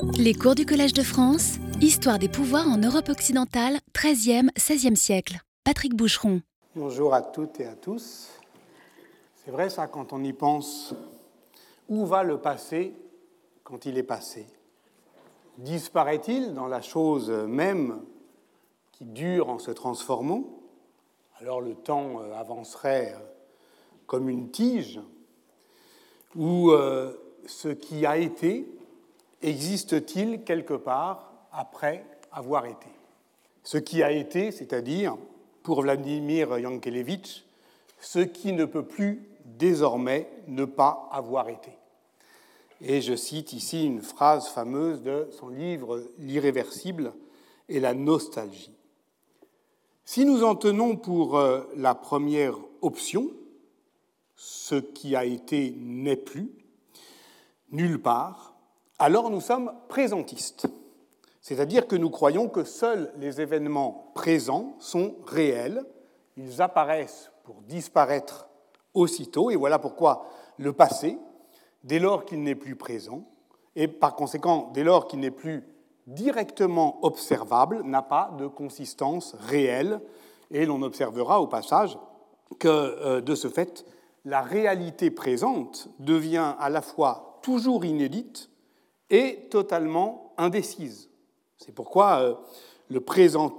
Les cours du Collège de France, Histoire des pouvoirs en Europe occidentale, 13e, 16e siècle. Patrick Boucheron. Bonjour à toutes et à tous. C'est vrai ça quand on y pense. Où va le passé quand il est passé? Disparaît-il dans la chose même qui dure en se transformant? Alors le temps euh, avancerait euh, comme une tige? Ou euh, ce qui a été existe-t-il quelque part après avoir été? Ce qui a été, c'est-à-dire, pour Vladimir Yankelevitch, ce qui ne peut plus désormais ne pas avoir été. Et je cite ici une phrase fameuse de son livre L'irréversible et la nostalgie. Si nous en tenons pour euh, la première option, ce qui a été n'est plus, nulle part, alors nous sommes présentistes. C'est-à-dire que nous croyons que seuls les événements présents sont réels, ils apparaissent pour disparaître aussitôt, et voilà pourquoi le passé, dès lors qu'il n'est plus présent, et par conséquent, dès lors qu'il n'est plus directement observable, n'a pas de consistance réelle, et l'on observera au passage que, euh, de ce fait, la réalité présente devient à la fois toujours inédite et totalement indécise. C'est pourquoi euh,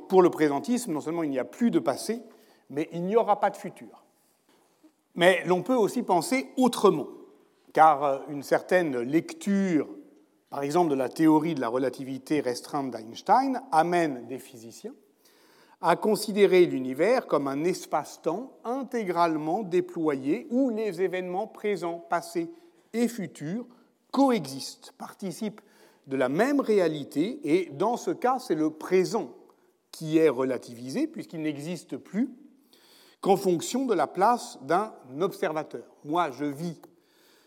pour le présentisme, non seulement il n'y a plus de passé, mais il n'y aura pas de futur. Mais l'on peut aussi penser autrement, car euh, une certaine lecture, par exemple de la théorie de la relativité restreinte d'Einstein, amène des physiciens à considérer l'univers comme un espace-temps intégralement déployé où les événements présents, passés et futurs coexistent, participent de la même réalité, et dans ce cas, c'est le présent qui est relativisé, puisqu'il n'existe plus qu'en fonction de la place d'un observateur. Moi, je vis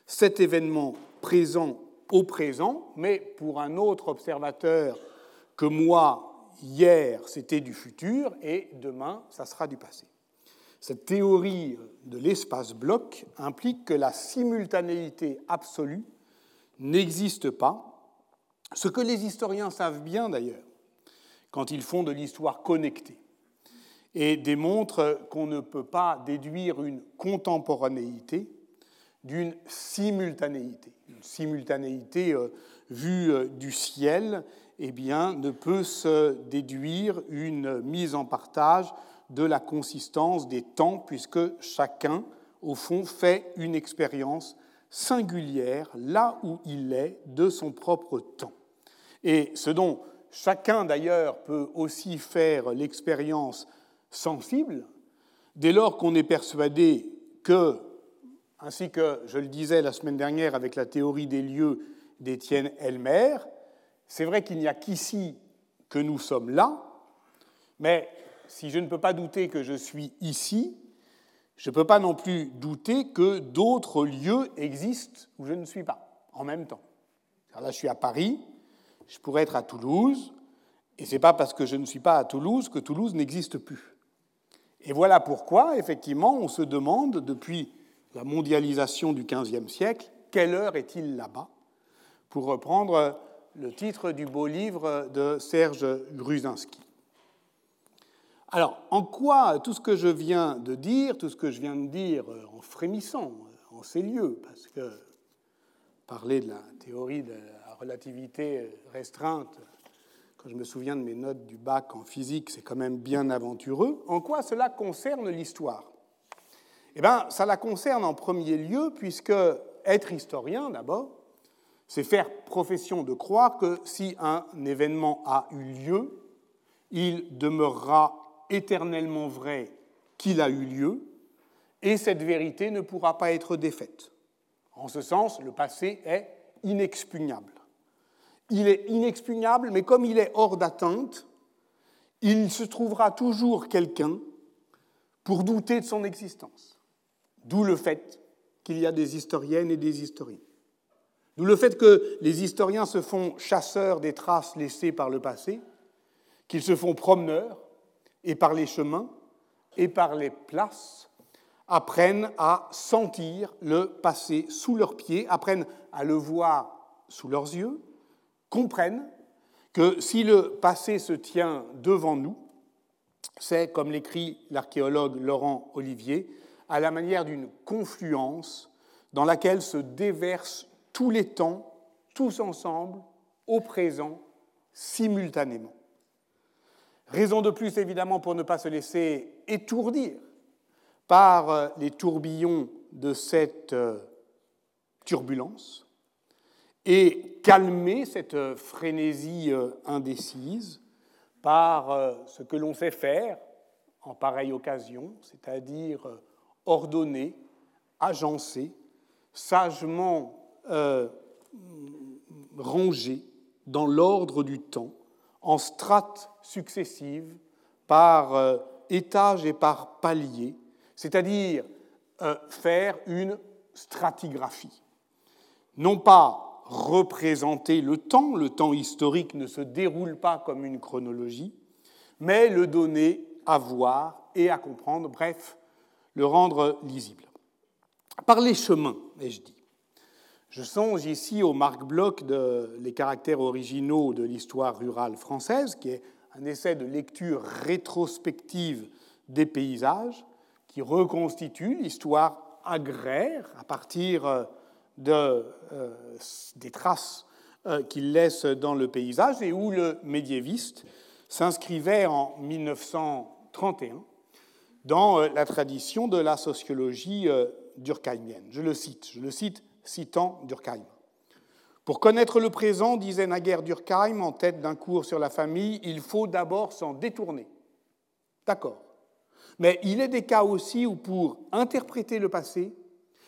cet événement présent au présent, mais pour un autre observateur que moi, hier, c'était du futur, et demain, ça sera du passé. Cette théorie de l'espace-bloc implique que la simultanéité absolue n'existe pas, ce que les historiens savent bien d'ailleurs quand ils font de l'histoire connectée et démontrent qu'on ne peut pas déduire une contemporanéité d'une simultanéité. Une simultanéité euh, vue euh, du ciel eh bien, ne peut se déduire une mise en partage de la consistance des temps, puisque chacun, au fond, fait une expérience singulière là où il est de son propre temps. Et ce dont chacun d'ailleurs peut aussi faire l'expérience sensible, dès lors qu'on est persuadé que, ainsi que je le disais la semaine dernière avec la théorie des lieux d'Étienne Elmer, c'est vrai qu'il n'y a qu'ici que nous sommes là, mais si je ne peux pas douter que je suis ici, je ne peux pas non plus douter que d'autres lieux existent où je ne suis pas en même temps. Là, je suis à Paris, je pourrais être à Toulouse, et ce n'est pas parce que je ne suis pas à Toulouse que Toulouse n'existe plus. Et voilà pourquoi, effectivement, on se demande, depuis la mondialisation du XVe siècle, quelle heure est-il là-bas? Pour reprendre le titre du beau livre de Serge Gruzinski. Alors, en quoi tout ce que je viens de dire, tout ce que je viens de dire en frémissant en ces lieux, parce que parler de la théorie de la relativité restreinte, quand je me souviens de mes notes du bac en physique, c'est quand même bien aventureux, en quoi cela concerne l'histoire? Eh bien, ça la concerne en premier lieu, puisque être historien, d'abord, c'est faire profession de croire que si un événement a eu lieu, il demeurera éternellement vrai qu'il a eu lieu, et cette vérité ne pourra pas être défaite. En ce sens, le passé est inexpugnable. Il est inexpugnable, mais comme il est hors d'atteinte, il se trouvera toujours quelqu'un pour douter de son existence. D'où le fait qu'il y a des historiennes et des historiens. D'où le fait que les historiens se font chasseurs des traces laissées par le passé, qu'ils se font promeneurs, et par les chemins et par les places apprennent à sentir le passé sous leurs pieds, apprennent à le voir sous leurs yeux, comprennent que si le passé se tient devant nous, c'est, comme l'écrit l'archéologue Laurent Olivier, à la manière d'une confluence dans laquelle se déversent tous les temps, tous ensemble, au présent, simultanément. Raison de plus, évidemment, pour ne pas se laisser étourdir par euh, les tourbillons de cette euh, turbulence et calmer cette frénésie euh, indécise par ce que l'on sait faire en pareille occasion, c'est-à-dire ordonner, agencer, sagement ranger dans l'ordre du temps, en strates successives, par euh, étages et par paliers, c'est-à-dire euh, faire une stratigraphie. Non pas représenter le temps, le temps historique ne se déroule pas comme une chronologie, mais le donner à voir et à comprendre, bref, le rendre lisible. Par les chemins, ai-je dit. Je songe ici au Marc Bloch de Les caractères originaux de l'histoire rurale française, qui est un essai de lecture rétrospective des paysages, qui reconstitue l'histoire agraire à partir euh, de, euh, des traces euh, qu'il laisse dans le paysage et où le médiéviste s'inscrivait en 1931 dans la tradition de la sociologie durkheimienne. Je le cite, je le cite citant Durkheim. Pour connaître le présent, disait naguère Durkheim en tête d'un cours sur la famille, il faut d'abord s'en détourner. D'accord. Mais il est des cas aussi où pour interpréter le passé,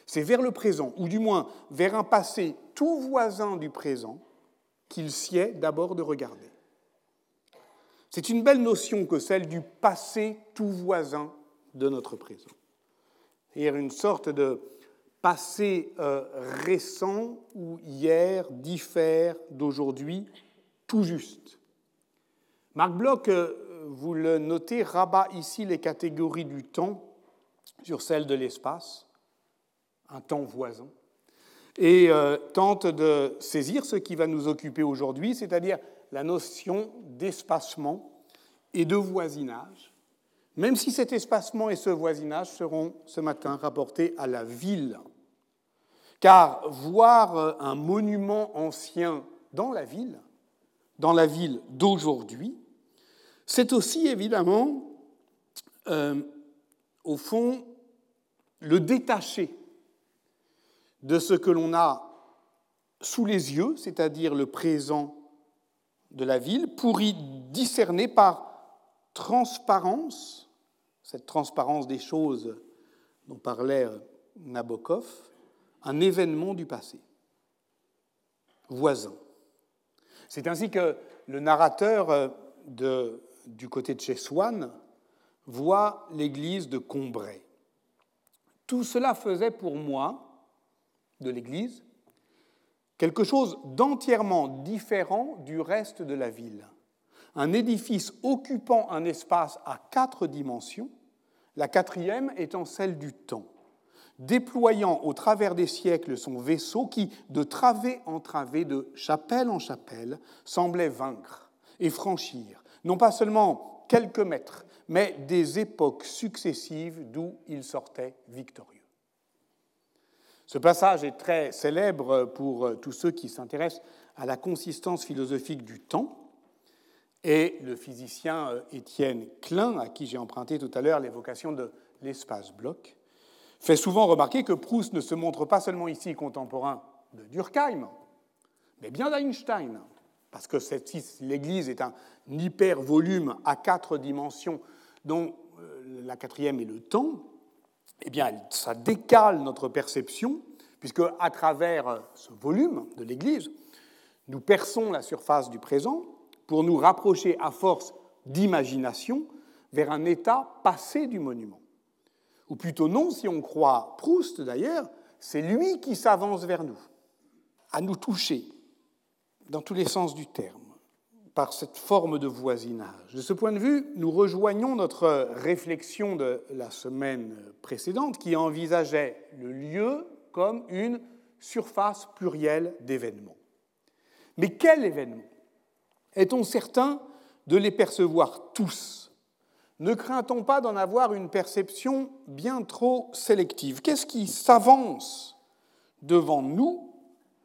c'est vers le présent, ou du moins vers un passé tout voisin du présent, qu'il sied d'abord de regarder. C'est une belle notion que celle du passé tout voisin de notre présent. C'est-à-dire une sorte de passé euh, récent ou hier diffère d'aujourd'hui tout juste. Marc Bloch, euh, vous le notez, rabat ici les catégories du temps sur celles de l'espace, un temps voisin, et euh, tente de saisir ce qui va nous occuper aujourd'hui, c'est-à-dire la notion d'espacement et de voisinage, même si cet espacement et ce voisinage seront ce matin rapportés à la ville car voir euh, un monument ancien dans la ville, dans la ville d'aujourd'hui, c'est aussi évidemment, euh, au fond, le détacher de ce que l'on a sous les yeux, c'est-à-dire le présent de la ville, pour y discerner par transparence, cette transparence des choses dont parlait euh, Nabokov, un événement du passé, voisin. C'est ainsi que le narrateur euh, du côté de chez Swann voit l'église de Combray. Tout cela faisait pour moi de l'église quelque chose d'entièrement différent du reste de la ville. Un édifice occupant un espace à quatre dimensions, la quatrième étant celle du temps déployant au travers des siècles son vaisseau qui, de travée en travée, de chapelle en chapelle, semblait vaincre et franchir, non pas seulement quelques mètres, mais des époques successives d'où il sortait victorieux. Ce passage est très célèbre pour tous ceux qui s'intéressent à la consistance philosophique du temps, et le physicien euh, Étienne Klein, à qui j'ai emprunté tout à l'heure l'évocation de l'espace-bloc, fait souvent remarquer que Proust ne se montre pas seulement ici contemporain de Durkheim, mais bien d'Einstein, parce que l'Église est un hyper-volume à quatre dimensions, dont euh, la quatrième est le temps, eh bien, ça décale notre perception, puisque à travers euh, ce volume de l'Église, nous perçons la surface du présent pour nous rapprocher à force d'imagination vers un état passé du monument. Ou plutôt non, si on croit Proust d'ailleurs, c'est lui qui s'avance vers nous, à nous toucher, dans tous les sens du terme, par cette forme de voisinage. De ce point de vue, nous rejoignons notre réflexion de la semaine précédente qui envisageait le lieu comme une surface plurielle d'événements. Mais quel événement? Est-on certain de les percevoir tous? Ne craint-on pas d'en avoir une perception bien trop sélective? Qu'est-ce qui s'avance devant nous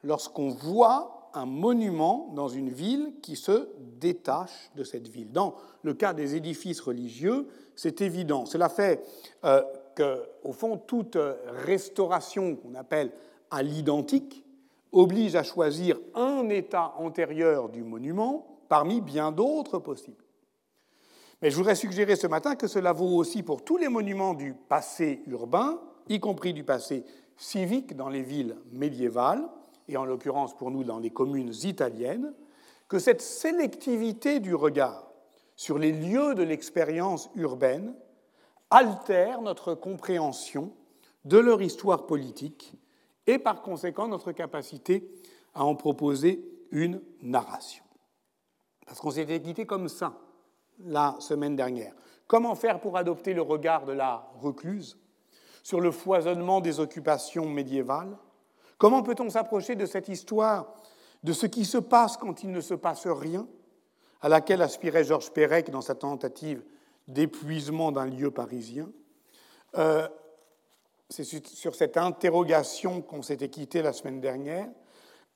lorsqu'on voit un monument dans une ville qui se détache de cette ville? Dans le cas des édifices religieux, c'est évident. Cela fait euh, qu'au fond, toute restauration qu'on appelle à l'identique oblige à choisir un état antérieur du monument parmi bien d'autres possibles. Mais je voudrais suggérer ce matin que cela vaut aussi pour tous les monuments du passé urbain, y compris du passé civique dans les villes médiévales, et en l'occurrence pour nous dans les communes italiennes, que cette sélectivité du regard sur les lieux de l'expérience urbaine altère notre compréhension de leur histoire politique et par conséquent notre capacité à en proposer une narration. Parce qu'on s'était quitté comme ça la semaine dernière. Comment faire pour adopter le regard de la recluse sur le foisonnement des occupations médiévales? Comment peut-on s'approcher de cette histoire, de ce qui se passe quand il ne se passe rien, à laquelle aspirait Georges Perec dans sa tentative d'épuisement d'un lieu parisien? Euh, c'est sur cette interrogation qu'on s'était quitté la semaine dernière,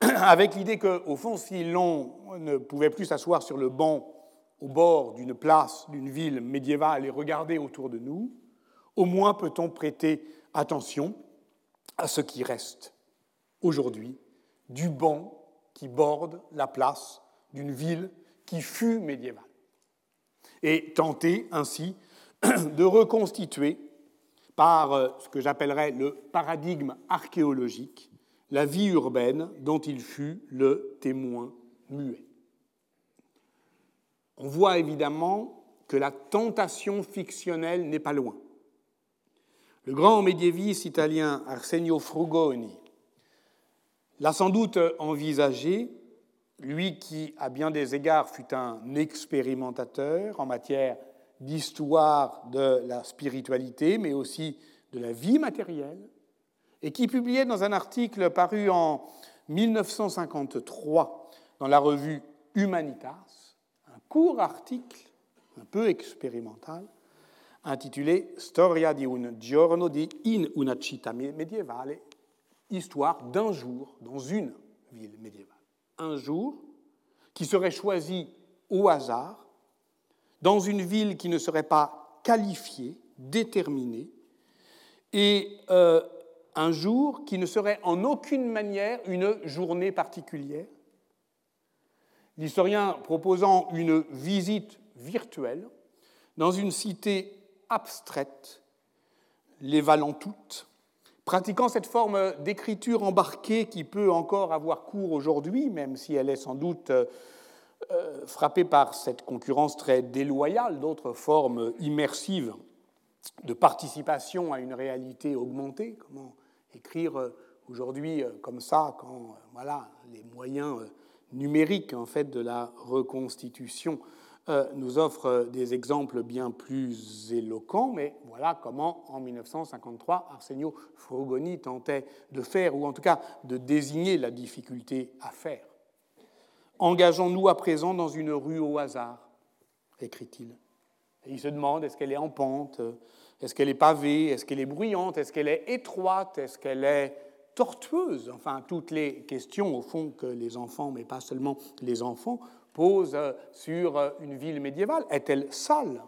avec l'idée qu'au fond, si l'on ne pouvait plus s'asseoir sur le banc au bord d'une place, d'une ville médiévale et regarder autour de nous, au moins peut-on prêter attention à ce qui reste aujourd'hui du banc qui borde la place d'une ville qui fut médiévale, et tenter ainsi de reconstituer par euh, ce que j'appellerais le paradigme archéologique, la vie urbaine dont il fut le témoin muet. On voit évidemment que la tentation fictionnelle n'est pas loin. Le grand médiéviste italien Arsenio Frugoni l'a sans doute envisagé, lui qui, à bien des égards, fut un expérimentateur en matière d'histoire de la spiritualité, mais aussi de la vie matérielle, et qui publiait dans un article paru en 1953 dans la revue Humanitas, court article un peu expérimental, intitulé Storia di un giorno di in una città medievale, histoire d'un jour dans une ville médiévale. Un jour qui serait choisi au hasard dans une ville qui ne serait pas qualifiée, déterminée, et euh, un jour qui ne serait en aucune manière une journée particulière. L'historien proposant une visite virtuelle dans une cité abstraite, les valant toutes, pratiquant cette forme d'écriture embarquée qui peut encore avoir cours aujourd'hui, même si elle est sans doute euh, euh, frappé par cette concurrence très déloyale d'autres formes immersives de participation à une réalité augmentée. Comment écrire euh, aujourd'hui euh, comme ça quand voilà, les moyens numériques en fait, de la reconstitution nous offrent des exemples bien plus éloquents, mais voilà comment, en 1953, Arsenio Frugoni tentait de faire, ou en tout cas de désigner la difficulté à faire. Engageons-nous à présent dans une rue au hasard, écrit-il. Il se demande est-ce qu'elle est en pente, est-ce qu'elle est pavée, est-ce qu'elle est bruyante, est-ce qu'elle est étroite, est-ce qu'elle est tortueuse. Enfin, toutes les questions, au fond, que les enfants, mais pas seulement les enfants, posent sur une ville médiévale. Est-elle sale?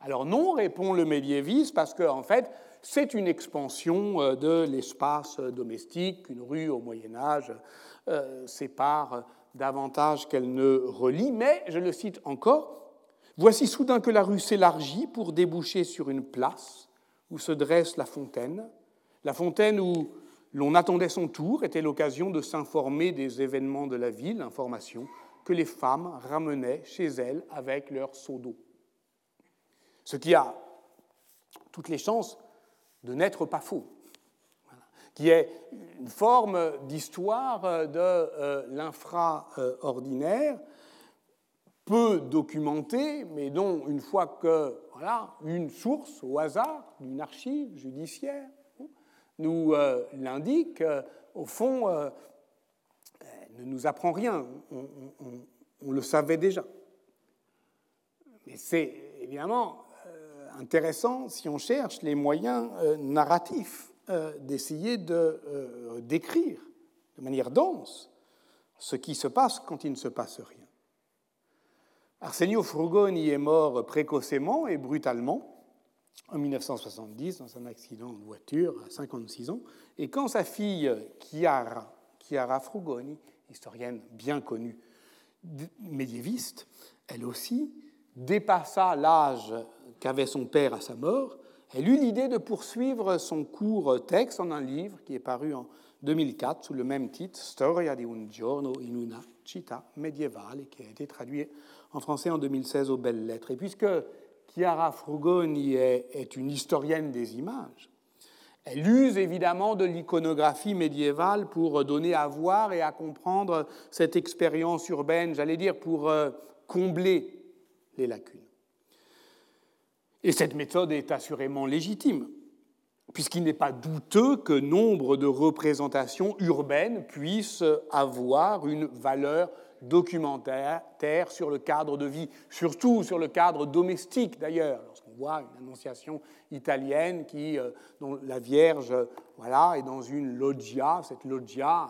Alors non, répond le médiéviste, parce qu'en en fait, c'est une expansion de l'espace domestique qu'une rue au Moyen Âge euh, sépare davantage qu'elle ne relie, mais, je le cite encore, Voici soudain que la rue s'élargit pour déboucher sur une place où se dresse la fontaine, la fontaine où l'on attendait son tour était l'occasion de s'informer des événements de la ville, information que les femmes ramenaient chez elles avec leur seau d'eau. Ce qui a toutes les chances de n'être pas faux qui est une forme d'histoire de euh, l'infraordinaire, peu documentée, mais dont, une fois que voilà, une source au hasard d'une archive judiciaire nous euh, l'indique, au fond, ne nous apprend rien, on, le savait déjà. Mais c'est évidemment euh, intéressant si on cherche les moyens euh, narratifs euh, d'essayer de décrire de manière dense ce qui se passe quand il ne se passe rien. Arsenio Frugoni est mort précocement et brutalement en 1970 dans un accident de voiture à 56 ans, et quand sa fille Chiara, Chiara Frugoni, historienne bien connue médiéviste, elle aussi dépassa l'âge qu'avait son père à sa mort, elle eut l'idée de poursuivre son court texte en un livre qui est paru en 2004 sous le même titre, Storia di un giorno in una città medievale, qui a été traduit en français en 2016 aux Belles Lettres. Et puisque Chiara Frugoni est, une historienne des images, elle use évidemment de l'iconographie médiévale pour donner à voir et à comprendre cette expérience urbaine, j'allais dire pour euh, combler les lacunes. Et cette méthode est assurément légitime puisqu'il n'est pas douteux que nombre de représentations urbaines puissent avoir une valeur documentaire sur le cadre de vie, surtout sur le cadre domestique d'ailleurs. Lorsqu'on voit une annonciation italienne qui, euh, dont la Vierge voilà, est dans une loggia, cette loggia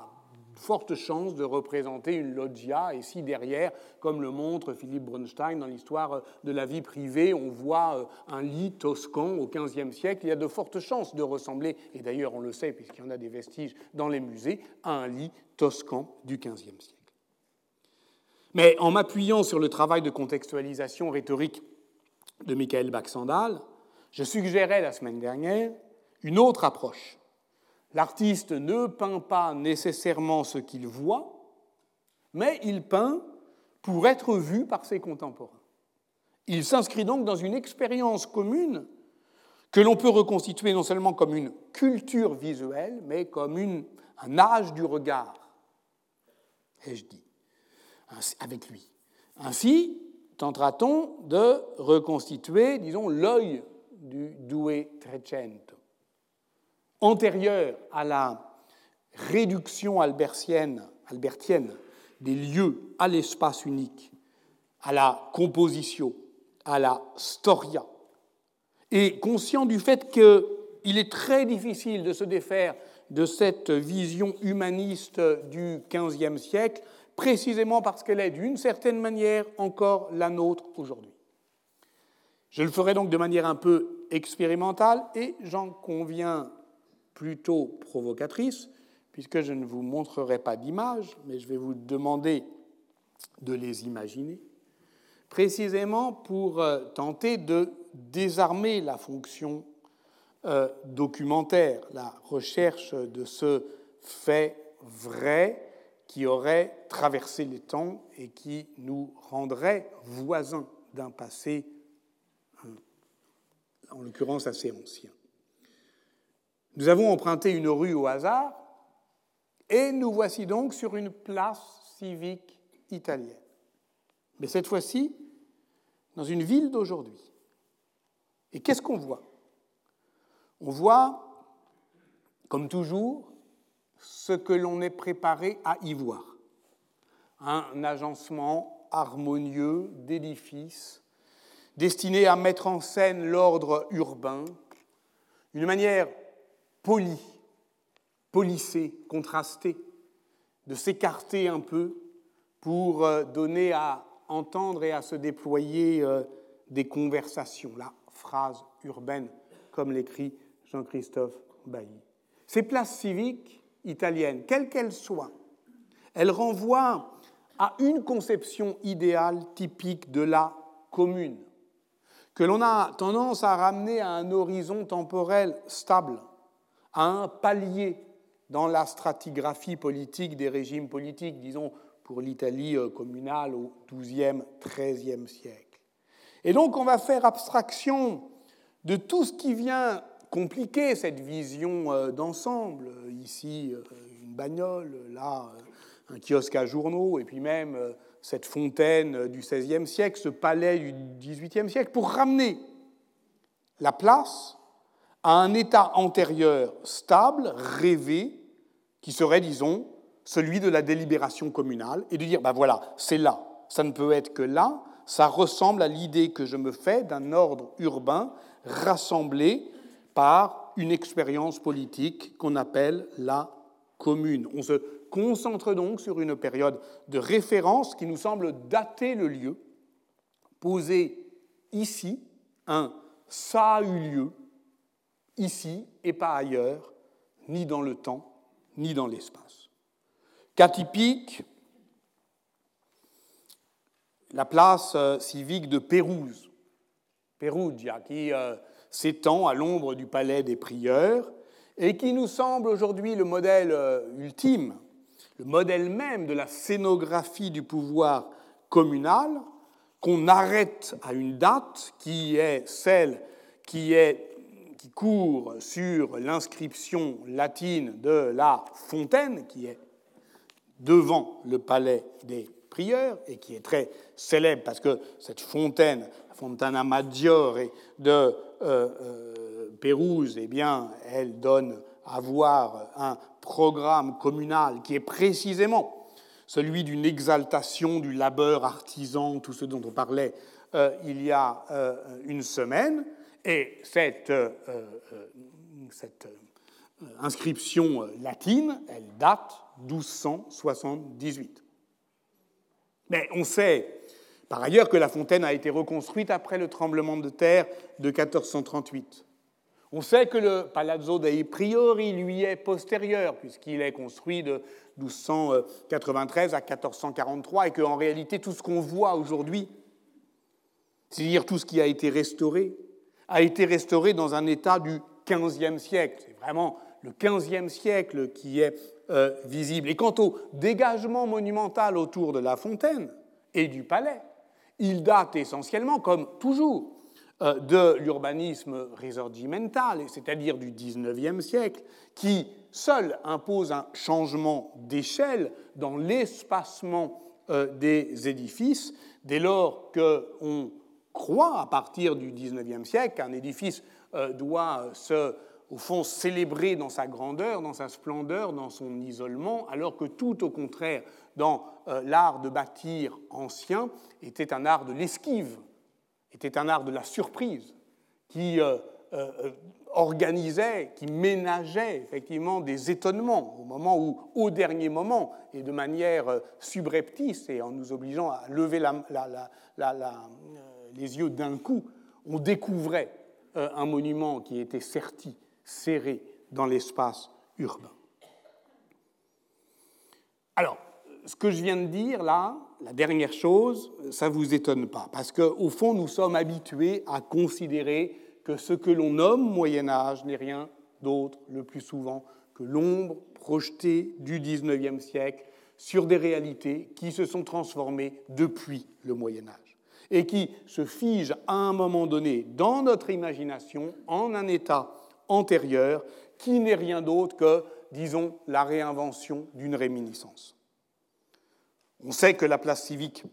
forte chance de représenter une loggia. Et si derrière, comme le montre Philippe Bronstein dans l'histoire euh, de la vie privée, on voit euh, un lit toscan au XVe siècle, il y a de fortes chances de ressembler, et d'ailleurs on le sait puisqu'il y en a des vestiges dans les musées, à un lit toscan du XVe siècle. Mais en m'appuyant sur le travail de contextualisation rhétorique de Michael Baxandal, je suggérais la semaine dernière une autre approche. L'artiste ne peint pas nécessairement ce qu'il voit, mais il peint pour être vu par ses contemporains. Il s'inscrit donc dans une expérience commune que l'on peut reconstituer non seulement comme une culture visuelle, mais comme un âge du regard, ai-je dit, avec lui. Ainsi, tentera-t-on de reconstituer, disons, l'œil du doué Trecento? Antérieure à la réduction albertienne, albertienne des lieux à l'espace unique, à la composition, à la storia, et conscient du fait qu'il est très difficile de se défaire de cette vision humaniste du XVe siècle, précisément parce qu'elle est d'une certaine manière encore la nôtre aujourd'hui. Je le ferai donc de manière un peu expérimentale et j'en conviens plutôt provocatrice, puisque je ne vous montrerai pas d'images, mais je vais vous demander de les imaginer, précisément pour euh, tenter de désarmer la fonction euh, documentaire, la recherche de ce fait vrai qui aurait traversé les temps et qui nous rendrait voisins d'un passé, en l'occurrence assez ancien. Nous avons emprunté une rue au hasard et nous voici donc sur une place civique italienne. Mais cette fois-ci, dans une ville d'aujourd'hui. Et qu'est-ce qu'on voit? On voit, comme toujours, ce que l'on est préparé à y voir. Un agencement harmonieux d'édifices destiné à mettre en scène l'ordre urbain, une manière poli, polissé, contrasté, de s'écarter un peu pour euh, donner à entendre et à se déployer euh, des conversations, la phrase urbaine, comme l'écrit Jean-Christophe Bailly. Ces places civiques italiennes, quelles qu'elles soient, elles renvoient à une conception idéale typique de la commune, que l'on a tendance à ramener à un horizon temporel stable, à un palier dans la stratigraphie politique des régimes politiques, disons pour l'Italie euh, communale au XIIe, XIIIe siècle. Et donc on va faire abstraction de tout ce qui vient compliquer cette vision euh, d'ensemble. Ici, euh, une bagnole, là, un kiosque à journaux, et puis même cette fontaine du XVIe siècle, ce palais du XVIIIe siècle, pour ramener la place à un état antérieur stable, rêvé, qui serait, disons, celui de la délibération communale, et de dire, ben voilà, c'est là, ça ne peut être que là, ça ressemble à l'idée que je me fais d'un ordre urbain rassemblé par une expérience politique qu'on appelle la commune. On se concentre donc sur une période de référence qui nous semble dater le lieu, poser ici un ça a eu lieu, ici et pas ailleurs, ni dans le temps, ni dans l'espace. Cas typique, la place euh, civique de Pérouse, Perugia, qui euh, s'étend à l'ombre du palais des prieurs et qui nous semble aujourd'hui le modèle euh, ultime, le modèle même de la scénographie du pouvoir communal, qu'on arrête à une date qui est celle qui, est, qui court sur l'inscription latine de la fontaine, qui est devant le palais des prieurs et qui est très célèbre parce que cette fontaine, la Fontana Maggiore de euh, euh, Pérouse, eh bien, elle donne à voir un programme communal qui est précisément celui d'une exaltation du labeur artisan, tout ce dont on parlait euh, il y a euh, une semaine. Et cette, cette inscription latine, elle date 1278. Mais on sait par ailleurs que la fontaine a été reconstruite après le tremblement de terre de 1438. On sait que le Palazzo dei Priori lui est postérieur, puisqu'il est construit de 1293 à 1443, et qu'en réalité, tout ce qu'on voit aujourd'hui, c'est-à-dire tout ce qui a été restauré, a été restauré dans un état du XVe siècle. C'est vraiment le XVe siècle qui est euh, visible. Et quant au dégagement monumental autour de la fontaine et du palais, il date essentiellement, comme toujours, euh, de l'urbanisme risorgimental, c'est-à-dire du XIXe siècle, qui seul impose un changement d'échelle dans l'espacement euh, des édifices, dès lors qu'on croit, à partir du XIXe siècle, qu'un édifice euh, doit se, au fond, célébrer dans sa grandeur, dans sa splendeur, dans son isolement, alors que tout au contraire, dans l'art de bâtir ancien, était un art de l'esquive était un art de la surprise qui euh, euh, euh, organisait, qui ménageait effectivement des étonnements au moment où, au dernier moment, et de manière subreptice et en nous obligeant à lever les yeux d'un coup, on découvrait un monument qui était serti, serré dans l'espace urbain. Alors, ce que je viens de dire là, la dernière chose, ça ne vous étonne pas, parce qu'au fond, nous sommes habitués à considérer que ce que l'on nomme Moyen Âge n'est rien d'autre, le plus souvent, que l'ombre projetée du XIXe siècle sur des réalités qui se sont transformées depuis le Moyen Âge et qui se figent à un moment donné dans notre imagination en un état antérieur qui n'est rien d'autre que, disons, la réinvention d'une réminiscence. On sait que la place civique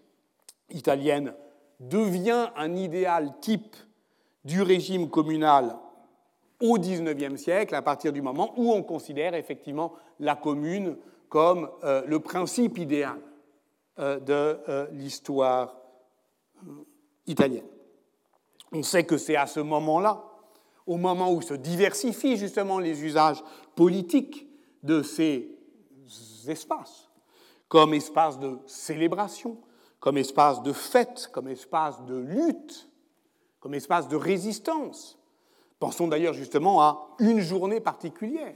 italienne devient un idéal type du régime communal au XIXe siècle, à partir du moment où on considère effectivement la commune comme euh, le principe idéal euh, de euh, l'histoire italienne. On sait que c'est à ce moment-là, au moment où se diversifient justement les usages politiques de ces espaces, comme espace de célébration, comme espace de fête, comme espace de lutte, comme espace de résistance. Pensons d'ailleurs justement à une journée particulière.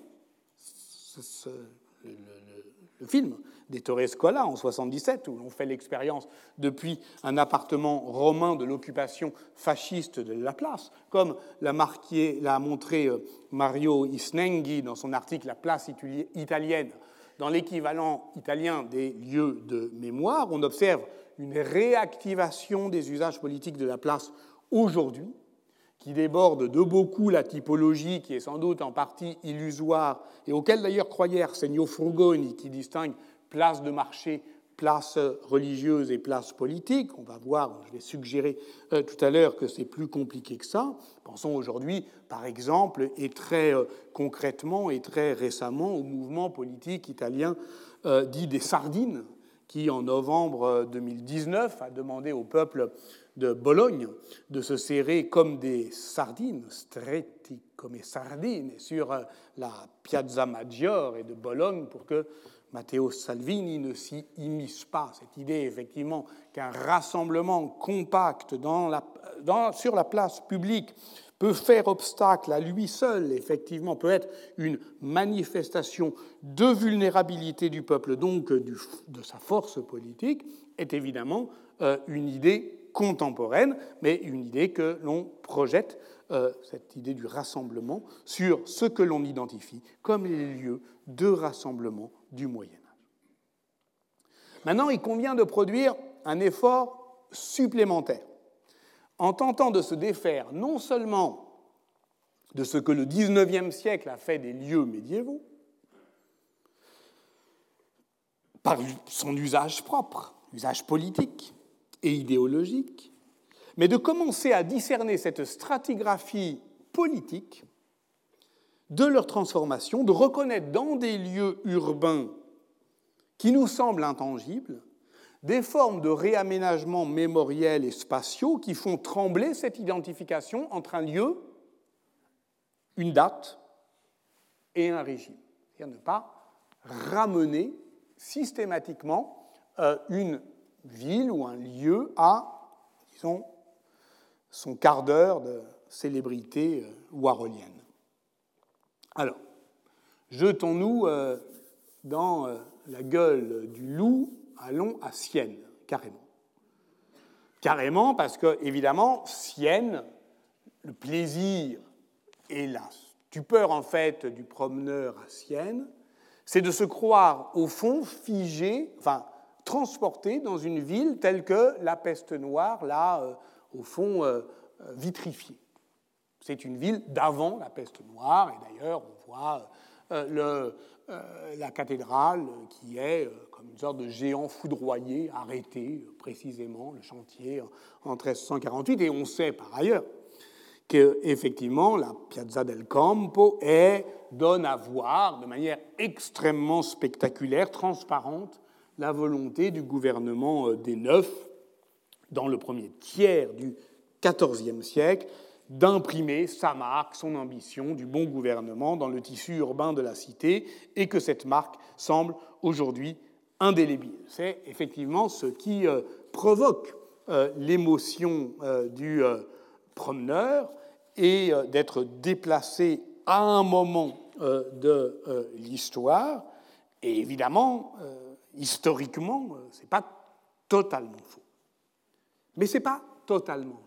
le, film d'Ettore Scola en 77, où l'on fait l'expérience depuis un appartement romain de l'occupation fasciste de la place, comme l'a montré euh, Mario Isnenghi dans son article La place italienne. Dans l'équivalent italien des lieux de mémoire, on observe une réactivation des usages politiques de la place aujourd'hui, qui déborde de beaucoup la typologie qui est sans doute en partie illusoire et auquel d'ailleurs croyait Arsenio Frugoni, qui distingue place de marché, place religieuse et place politique. On va voir, je vais suggérer euh, tout à l'heure que c'est plus compliqué que ça. Pensons aujourd'hui, par exemple, et très euh, concrètement et très récemment au mouvement politique italien euh, dit des Sardines, qui en novembre 2019 a demandé au peuple de Bologne de se serrer comme des sardines, stretti come sardine, sur la Piazza Maggiore de Bologne pour que Matteo Salvini ne s'y immisce pas. Cette idée, effectivement, qu'un rassemblement compact sur la place publique peut faire obstacle à lui seul, effectivement, peut être une manifestation de vulnérabilité du peuple, donc de sa force politique, est évidemment euh, une idée contemporaine, mais une idée que l'on projette, euh, cette idée du rassemblement, sur ce que l'on identifie comme les lieux de rassemblement du Moyen Âge. Maintenant, il convient de produire un effort supplémentaire en tentant de se défaire non seulement de ce que le XIXe siècle a fait des lieux médiévaux, par son usage propre, usage politique et idéologique, mais de commencer à discerner cette stratigraphie politique de leur transformation, de reconnaître dans des lieux urbains qui nous semblent intangibles des formes de réaménagement mémoriel et spatiaux qui font trembler cette identification entre un lieu, une date et un régime. C'est-à-dire ne pas ramener systématiquement euh, une ville ou un lieu à, disons, son quart d'heure de célébrité euh, warholienne. Alors, jetons-nous euh, dans euh, la gueule du loup, allons à Sienne, carrément. Carrément, parce que, évidemment, Sienne, le plaisir et la stupeur, en fait, du promeneur à Sienne, c'est de se croire, au fond, figé, enfin, transporté dans une ville telle que la peste noire l'a, au fond, vitrifiée. C'est une ville d'avant la peste noire, et d'ailleurs on voit euh, euh, la cathédrale qui est euh, comme une sorte de géant foudroyé, arrêté précisément, le chantier en 1348, et on sait par ailleurs qu'effectivement la Piazza del Campo donne à voir de manière extrêmement spectaculaire, transparente, la volonté du gouvernement des Neufs, dans le premier tiers du XIVe siècle, d'imprimer sa marque, son ambition du bon gouvernement dans le tissu urbain de la cité, et que cette marque semble aujourd'hui indélébile. C'est effectivement ce qui euh, provoque euh, l'émotion euh, du promeneur et d'être déplacé à un moment de l'histoire. Et évidemment, historiquement, ce n'est pas totalement faux. Mais ce n'est pas totalement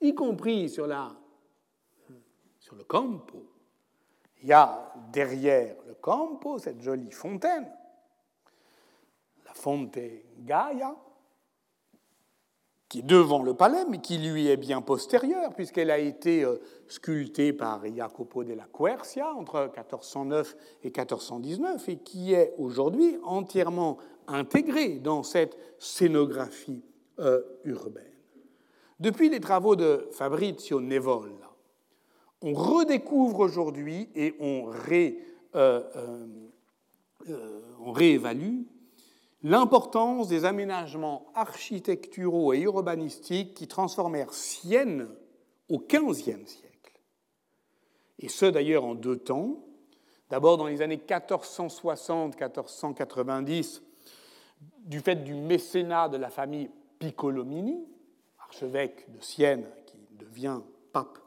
y compris sur, la, sur le campo. Il y a derrière le campo cette jolie fontaine, la Fonte Gaia, qui est devant le palais, mais qui lui est bien postérieure, puisqu'elle a été euh, sculptée par Jacopo della Quercia entre 1409 et 1419, et qui est aujourd'hui entièrement intégrée dans cette scénographie euh, urbaine. Depuis les travaux de Fabrizio Nevolla, on redécouvre aujourd'hui et on, euh, euh, euh, on réévalue l'importance des aménagements architecturaux et urbanistiques qui transformèrent Sienne au XVe siècle. Et ce d'ailleurs en deux temps. D'abord dans les années 1460-1490, du fait du mécénat de la famille Piccolomini, archevêque de Sienne, qui devient pape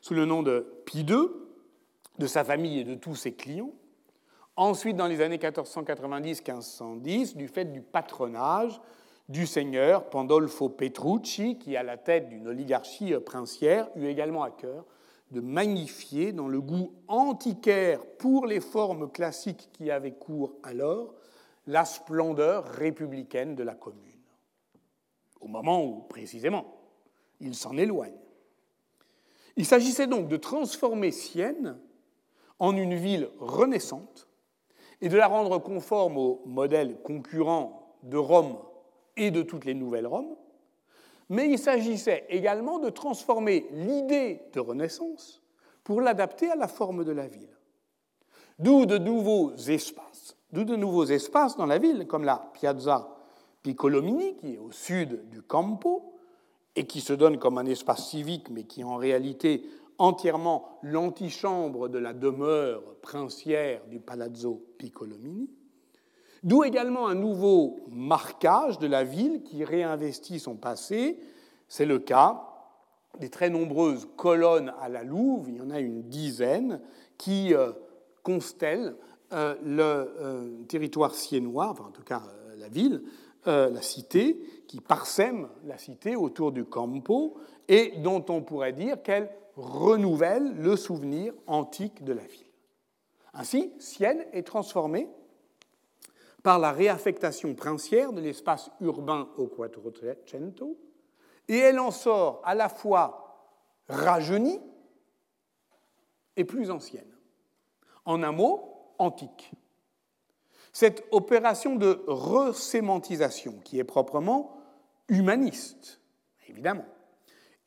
sous le nom de Pie II, de sa famille et de tous ses clients. Ensuite, dans les années 1490-1510, du fait du patronage du seigneur Pandolfo Petrucci, qui, à la tête d'une oligarchie princière, eut également à cœur de magnifier, dans le goût antiquaire pour les formes classiques qui avaient cours alors, la splendeur républicaine de la commune au moment où, précisément, il s'en éloigne. Il s'agissait donc de transformer Sienne en une ville renaissante et de la rendre conforme au modèle concurrent de Rome et de toutes les nouvelles Roms, mais il s'agissait également de transformer l'idée de Renaissance pour l'adapter à la forme de la ville. D'où de nouveaux espaces, d'où de nouveaux espaces dans la ville, comme la Piazza Piccolomini, qui est au sud du Campo, et qui se donne comme un espace civique, mais qui est en réalité entièrement l'antichambre de la demeure princière du Palazzo Piccolomini. D'où également un nouveau marquage de la ville qui réinvestit son passé. C'est le cas des très nombreuses colonnes à la Louve, il y en a une dizaine, qui euh, constellent euh, le euh, territoire siennois, enfin en tout cas la ville, la cité, qui parsème la cité autour du Campo et dont on pourrait dire qu'elle renouvelle le souvenir antique de la ville. Ainsi, Sienne est transformée par la réaffectation princière de l'espace urbain au Quattrocento, et elle en sort à la fois rajeunie et plus ancienne. En un mot, antique. Cette opération de resémantisation, qui est proprement humaniste, évidemment,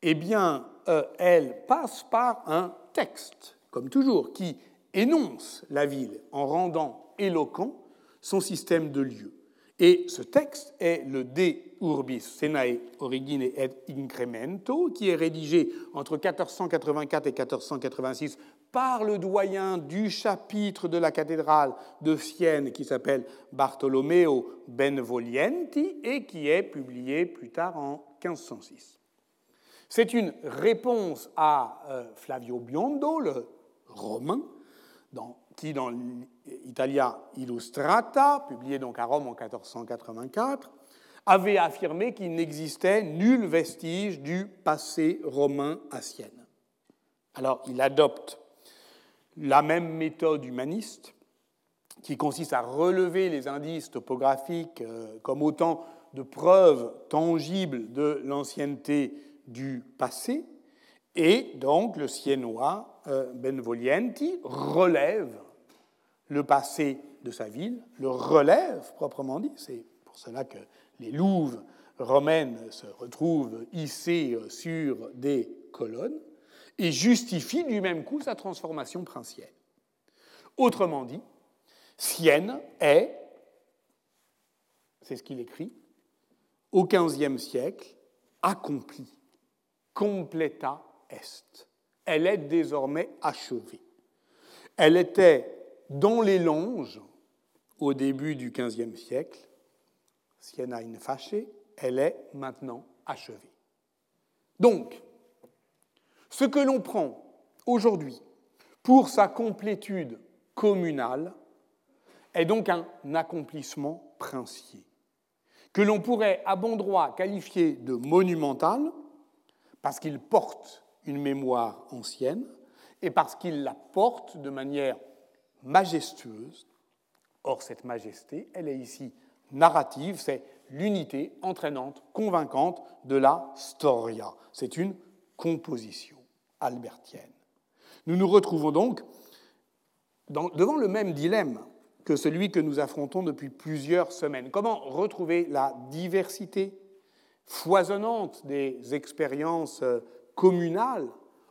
eh bien, euh, elle passe par un texte, comme toujours, qui énonce la ville en rendant éloquent son système de lieux. Et ce texte est le De Urbis Senae Origine et Incremento, qui est rédigé entre 1484 et 1486 par le doyen du chapitre de la cathédrale de Sienne qui s'appelle Bartolomeo Benvolienti et qui est publié plus tard en 1506. C'est une réponse à euh, Flavio Biondo, le romain, qui, dans l'Italia Illustrata, publié donc à Rome en 1484, avait affirmé qu'il n'existait nul vestige du passé romain à Sienne. Alors il adopte la même méthode humaniste qui consiste à relever les indices topographiques euh, comme autant de preuves tangibles de l'ancienneté du passé, et donc le siennois euh, Benvolienti relève le passé de sa ville, le relève proprement dit. C'est pour cela que les louves romaines se retrouvent hissées euh, sur des colonnes et justifie du même coup sa transformation princière. Autrement dit, Sienne est, c'est ce qu'il écrit, au XVe siècle, accomplie, completa est. Elle est désormais achevée. Elle était dans les longes au début du XVe siècle. Siena in face, elle est maintenant achevée. Donc, ce que l'on prend aujourd'hui pour sa complétude communale est donc un accomplissement princier, que l'on pourrait à bon droit qualifier de monumental, parce qu'il porte une mémoire ancienne, et parce qu'il la porte de manière majestueuse. Or, cette majesté, elle est ici narrative, c'est l'unité entraînante, convaincante de la storia. C'est une composition albertienne. Nous nous retrouvons donc devant le même dilemme que celui que nous affrontons depuis plusieurs semaines. Comment retrouver la diversité foisonnante des expériences communales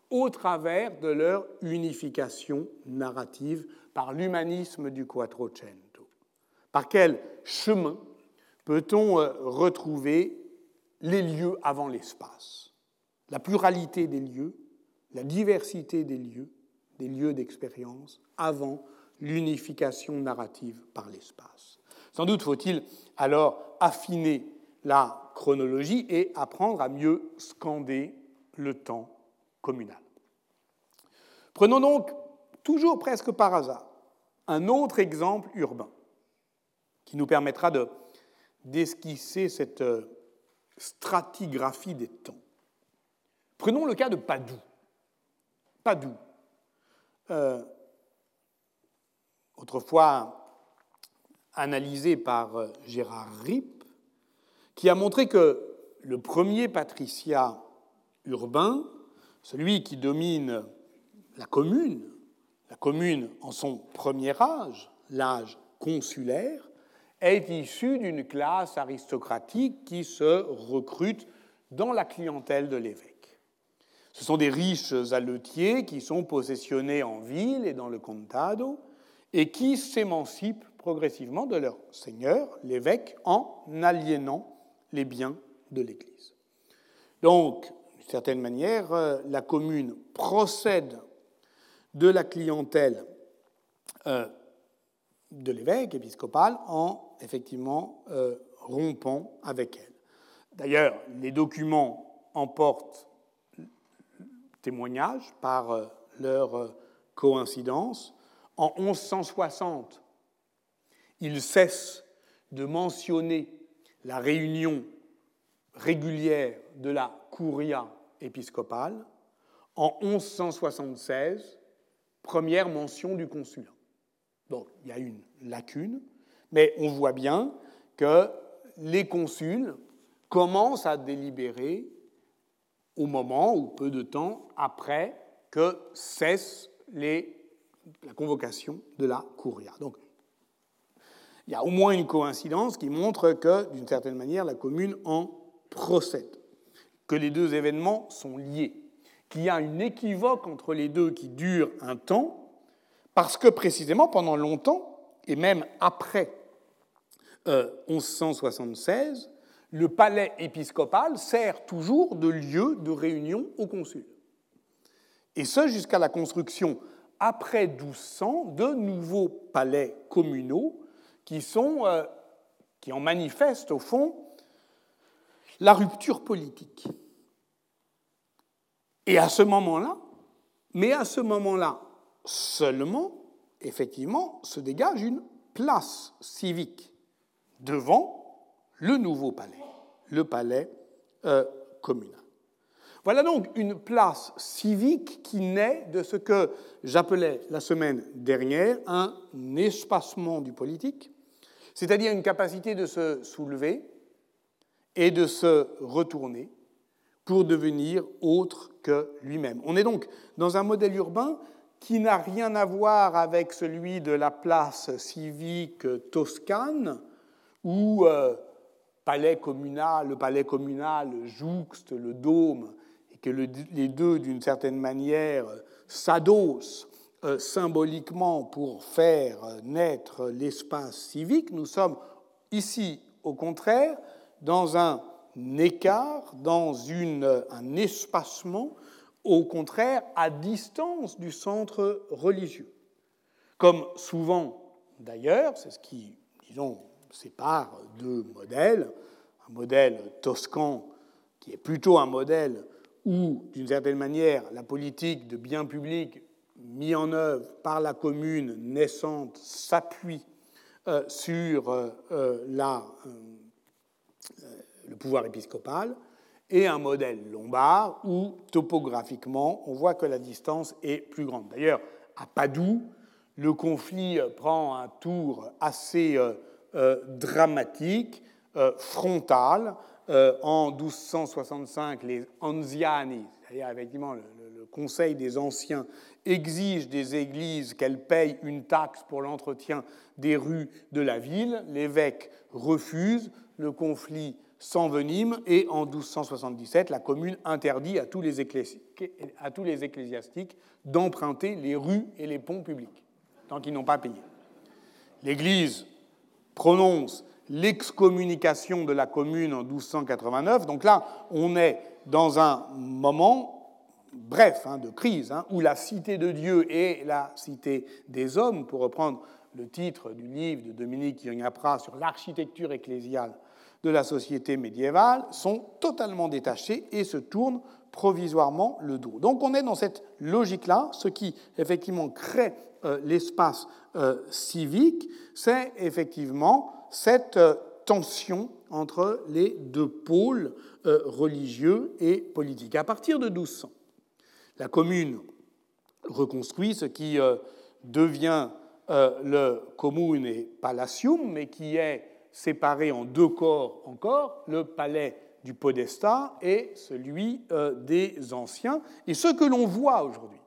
au travers de leur unification narrative par l'humanisme du Quattrocento? Par quel chemin peut-on euh, retrouver les lieux avant l'espace? La pluralité des lieux, la diversité des lieux, des lieux d'expérience avant l'unification narrative par l'espace. Sans doute faut-il alors affiner la chronologie et apprendre à mieux scander le temps communal. Prenons donc toujours presque par hasard, un autre exemple urbain qui nous permettra de d'esquisser cette euh, stratigraphie des temps. Prenons le cas de Padoue. Padoue, euh, autrefois analysé par euh, Gérard Ripp, qui a montré que le premier patriciat urbain, celui qui domine la commune, la commune en son premier âge, l'âge consulaire, est issue d'une classe aristocratique qui se recrute dans la clientèle de l'évêque. Ce sont des riches allotiers qui sont possessionnés en ville et dans le contado et qui s'émancipent progressivement de leur seigneur, l'évêque, en aliénant les biens de l'Église. Donc, d'une certaine manière, euh, la commune procède de la clientèle euh, de l'évêque épiscopal en effectivement euh, rompant avec elle. D'ailleurs, les documents emportent témoignage par leur coïncidence. En 1160, ils cessent de mentionner la réunion régulière de la curia épiscopale. En 1176, première mention du consulat. Donc il y a une lacune, mais on voit bien que les consuls commencent à délibérer au moment ou peu de temps après que cesse la convocation de la curia. Donc il y a au moins une coïncidence qui montre que, d'une certaine manière, la commune en procède, que les deux événements sont liés, qu'il y a une équivoque entre les deux qui dure un temps, parce que précisément pendant longtemps, et même après 1176, euh, le palais épiscopal sert toujours de lieu de réunion au consul. Et ce jusqu'à la construction, après 1200, de nouveaux palais communaux qui, sont, euh, qui en manifestent au fond la rupture politique. Et à ce moment-là, mais à ce moment-là seulement, effectivement, se dégage une place civique devant le nouveau palais, le palais euh, communal. Voilà donc une place civique qui naît de ce que j'appelais la semaine dernière un espacement du politique, c'est-à-dire une capacité de se soulever et de se retourner pour devenir autre que lui-même. On est donc dans un modèle urbain qui n'a rien à voir avec celui de la place civique toscane, où euh, palais communal, le palais communal jouxte le dôme, et que les deux, d'une certaine manière, s'adossent euh, symboliquement pour faire naître l'espace civique, nous sommes ici, au contraire, dans un écart, dans un espacement, au contraire, à distance du centre religieux. Comme souvent, d'ailleurs, c'est ce qui, disons, sépare deux modèles, un modèle toscan qui est plutôt un modèle où, d'une certaine manière, la politique de bien public mis en œuvre par la commune naissante s'appuie euh, sur euh, euh, le pouvoir épiscopal, et un modèle lombard où, topographiquement, on voit que la distance est plus grande. D'ailleurs, à Padoue, le conflit prend un tour assez dramatique, frontal. en 1265, les Anziani, c'est-à-dire effectivement le Conseil des Anciens, exige des églises qu'elles payent une taxe pour l'entretien des rues de la ville. L'évêque refuse, le conflit s'envenime et en 1277, la commune interdit à tous les, à tous les ecclésiastiques d'emprunter les rues et les ponts publics tant qu'ils n'ont pas payé. L'Église prononce l'excommunication de la commune en 1289. Donc là, on est dans un moment bref, hein, de crise, hein, où la cité de Dieu et la cité des hommes, pour reprendre le titre du livre de Dominique Yognapra sur l'architecture ecclésiale de la société médiévale, sont totalement détachés et se tournent provisoirement le dos. Donc on est dans cette logique-là, ce qui effectivement crée euh, l'espace euh, civique, c'est effectivement cette euh, tension entre les deux pôles religieux et politiques. À partir de 1200, la commune reconstruit ce qui devient le commune et palatium, mais qui est séparé en deux corps encore, le palais du podestat et celui euh, des anciens. Et ce que l'on voit aujourd'hui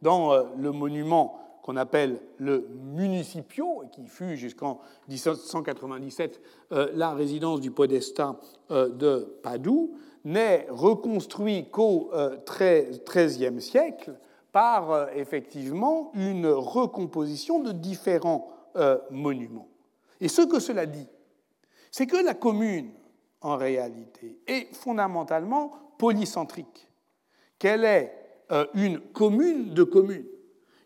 dans le monument qu'on appelle le municipio, qui fut jusqu'en 1797 euh, la résidence du podestat euh, de Padoue, n'est reconstruit qu'au XIIIe siècle par effectivement une recomposition de différents monuments. Et ce que cela dit, c'est que la commune, en réalité, est fondamentalement polycentrique, qu'elle est une commune de communes.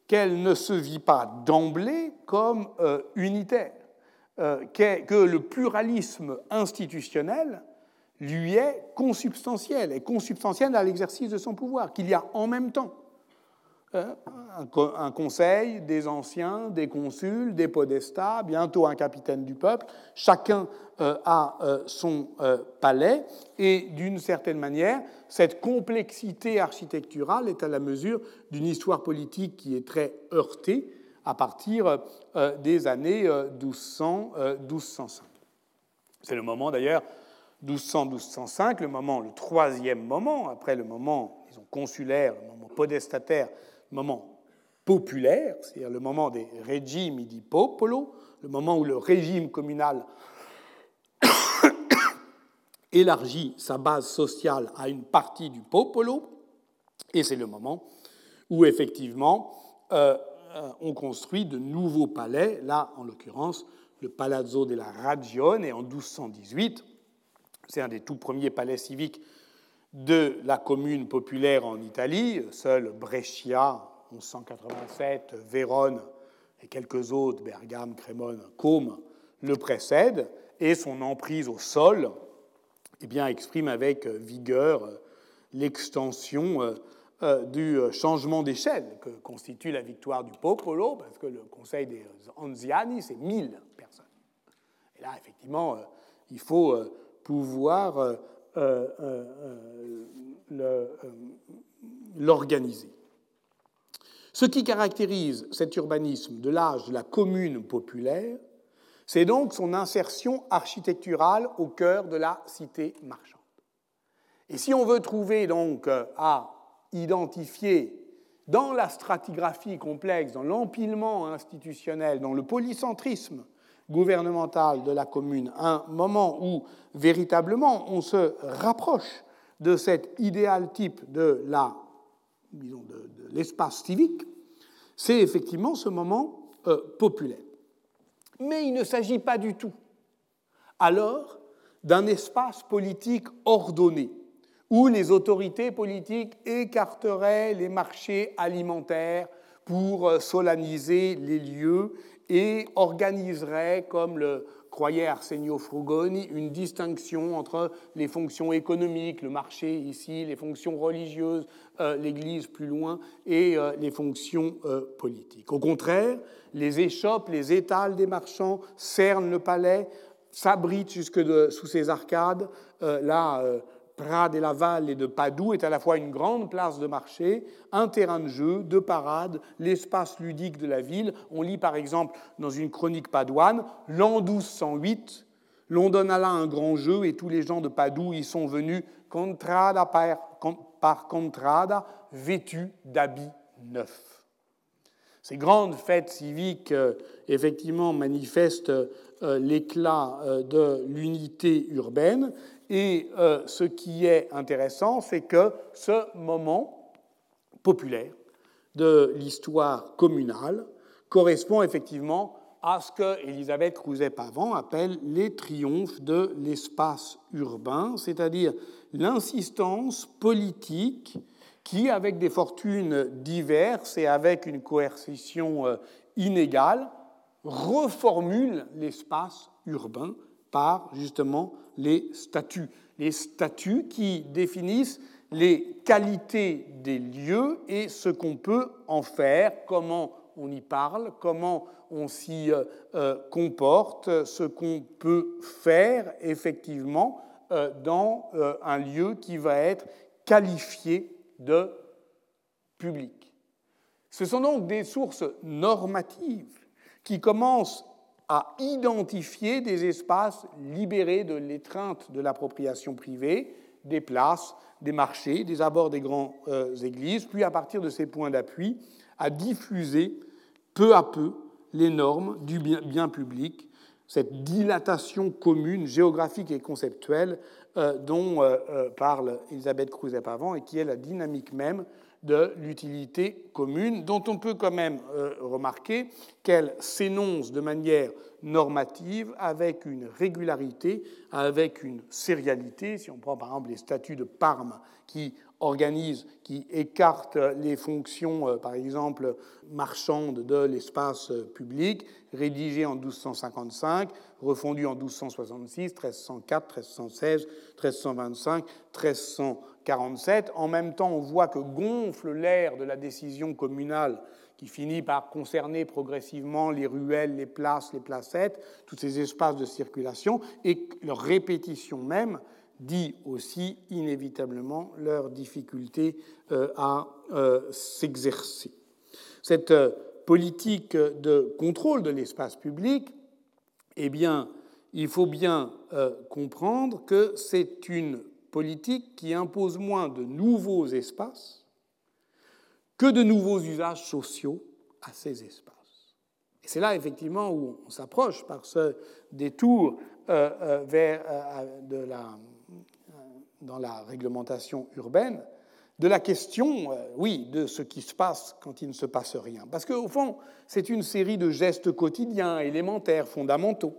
Qu'elle ne se vit pas d'emblée comme euh, unitaire, euh, que le pluralisme institutionnel lui est consubstantiel, est consubstantiel à l'exercice de son pouvoir, qu'il y a en même temps un conseil, des anciens, des consuls, des podestats, bientôt un capitaine du peuple. Chacun euh, a euh, son euh, palais et d'une certaine manière, cette complexité architecturale est à la mesure d'une histoire politique qui est très heurtée à partir des années 1200, 1205. C'est le moment d'ailleurs 1200-1205, le moment, le troisième moment, après le moment consulaire, le moment podestataire moment populaire, c'est-à-dire le moment des régimes di popolo, le moment où le régime communal élargit sa base sociale à une partie du popolo, et c'est le moment où effectivement euh, euh, on construit de nouveaux palais, là en l'occurrence le Palazzo della Ragione en 1218, c'est un des tout premiers palais civiques de la commune populaire en Italie. Seul Brescia, 1187, Vérone et quelques autres, Bergame, Crémone, Côme, le précèdent, et son emprise au sol eh bien, exprime avec vigueur l'extension euh, euh, du changement d'échelle que constitue la victoire du Popolo, parce que le conseil des Anziani, c'est 1000 personnes. Et là, effectivement, euh, il faut pouvoir l'organiser. Ce qui caractérise cet urbanisme de l'âge de la commune populaire, c'est donc son insertion architecturale au cœur de la cité marchande. Et si on veut trouver donc à identifier dans la stratigraphie complexe, dans l'empilement institutionnel, dans le polycentrisme gouvernementale de la commune, un moment où véritablement on se rapproche de cet idéal type de la disons, l'espace civique, c'est effectivement ce moment euh, populaire. Mais il ne s'agit pas du tout alors d'un espace politique ordonné, où les autorités politiques écarteraient les marchés alimentaires pour euh, solenniser les lieux et organiserait, comme le croyait Arsenio Frugoni, une distinction entre les fonctions économiques, le marché ici, les fonctions religieuses, euh, l'Église plus loin, et euh, les fonctions euh, politiques. Au contraire, les échoppes, les étals des marchands cernent le palais, s'abritent jusque sous ses arcades. là, Prades et Laval et de Padoue est à la fois une grande place de marché, un terrain de jeu, de parade, l'espace ludique de la ville. On lit par exemple dans une chronique padoine, l'an 1208, l'on donna là un grand jeu et tous les gens de Padoue y sont venus contrada par, contrada, vêtus d'habits neufs. Ces grandes fêtes civiques, euh, effectivement, manifestent euh, l'éclat euh, de l'unité urbaine et euh, ce qui est intéressant, c'est que ce moment populaire de l'histoire communale correspond effectivement à ce que Elisabeth Crouzet-Pavant appelle les triomphes de l'espace urbain, c'est-à-dire l'insistance politique qui, avec des fortunes diverses et avec une coercition euh, inégale, reformule l'espace urbain par justement les statuts. Les statuts qui définissent les qualités des lieux et ce qu'on peut en faire, comment on y parle, comment on s'y euh, euh, comporte, ce qu'on peut faire effectivement euh, dans un lieu qui va être qualifié de public. Ce sont donc des sources normatives qui commencent à identifier des espaces libérés de l'étreinte de l'appropriation privée, des places, des marchés, des abords des grandes euh, églises, puis à partir de ces points d'appui, à diffuser peu à peu les normes du bien public, cette dilatation commune, géographique et conceptuelle euh, dont euh, parle Elisabeth Crouzet-Pavant et qui est la dynamique même de l'utilité commune, dont on peut quand même remarquer qu'elle s'énonce de manière normative avec une régularité, avec une sérialité. Si on prend par exemple les statuts de Parme qui organise, qui écarte les fonctions, euh, par exemple, marchandes de l'espace euh, public, rédigé en 1255, refondu en 1266, 1304, 1316, 1325, 1347. En même temps, on voit que gonfle l'air de la décision communale qui finit par concerner progressivement les ruelles, les places, les placettes, tous ces espaces de circulation, et leur répétition même dit aussi inévitablement leur difficulté euh, à euh, s'exercer. Cette euh, politique de contrôle de l'espace public, eh bien, il faut bien comprendre que c'est une politique qui impose moins de nouveaux espaces que de nouveaux usages sociaux à ces espaces. Et c'est là effectivement où on s'approche par ce détour vers de la dans la réglementation urbaine de la question, euh, oui, de ce qui se passe quand il ne se passe rien. Parce qu'au fond, c'est une série de gestes quotidiens, élémentaires, fondamentaux,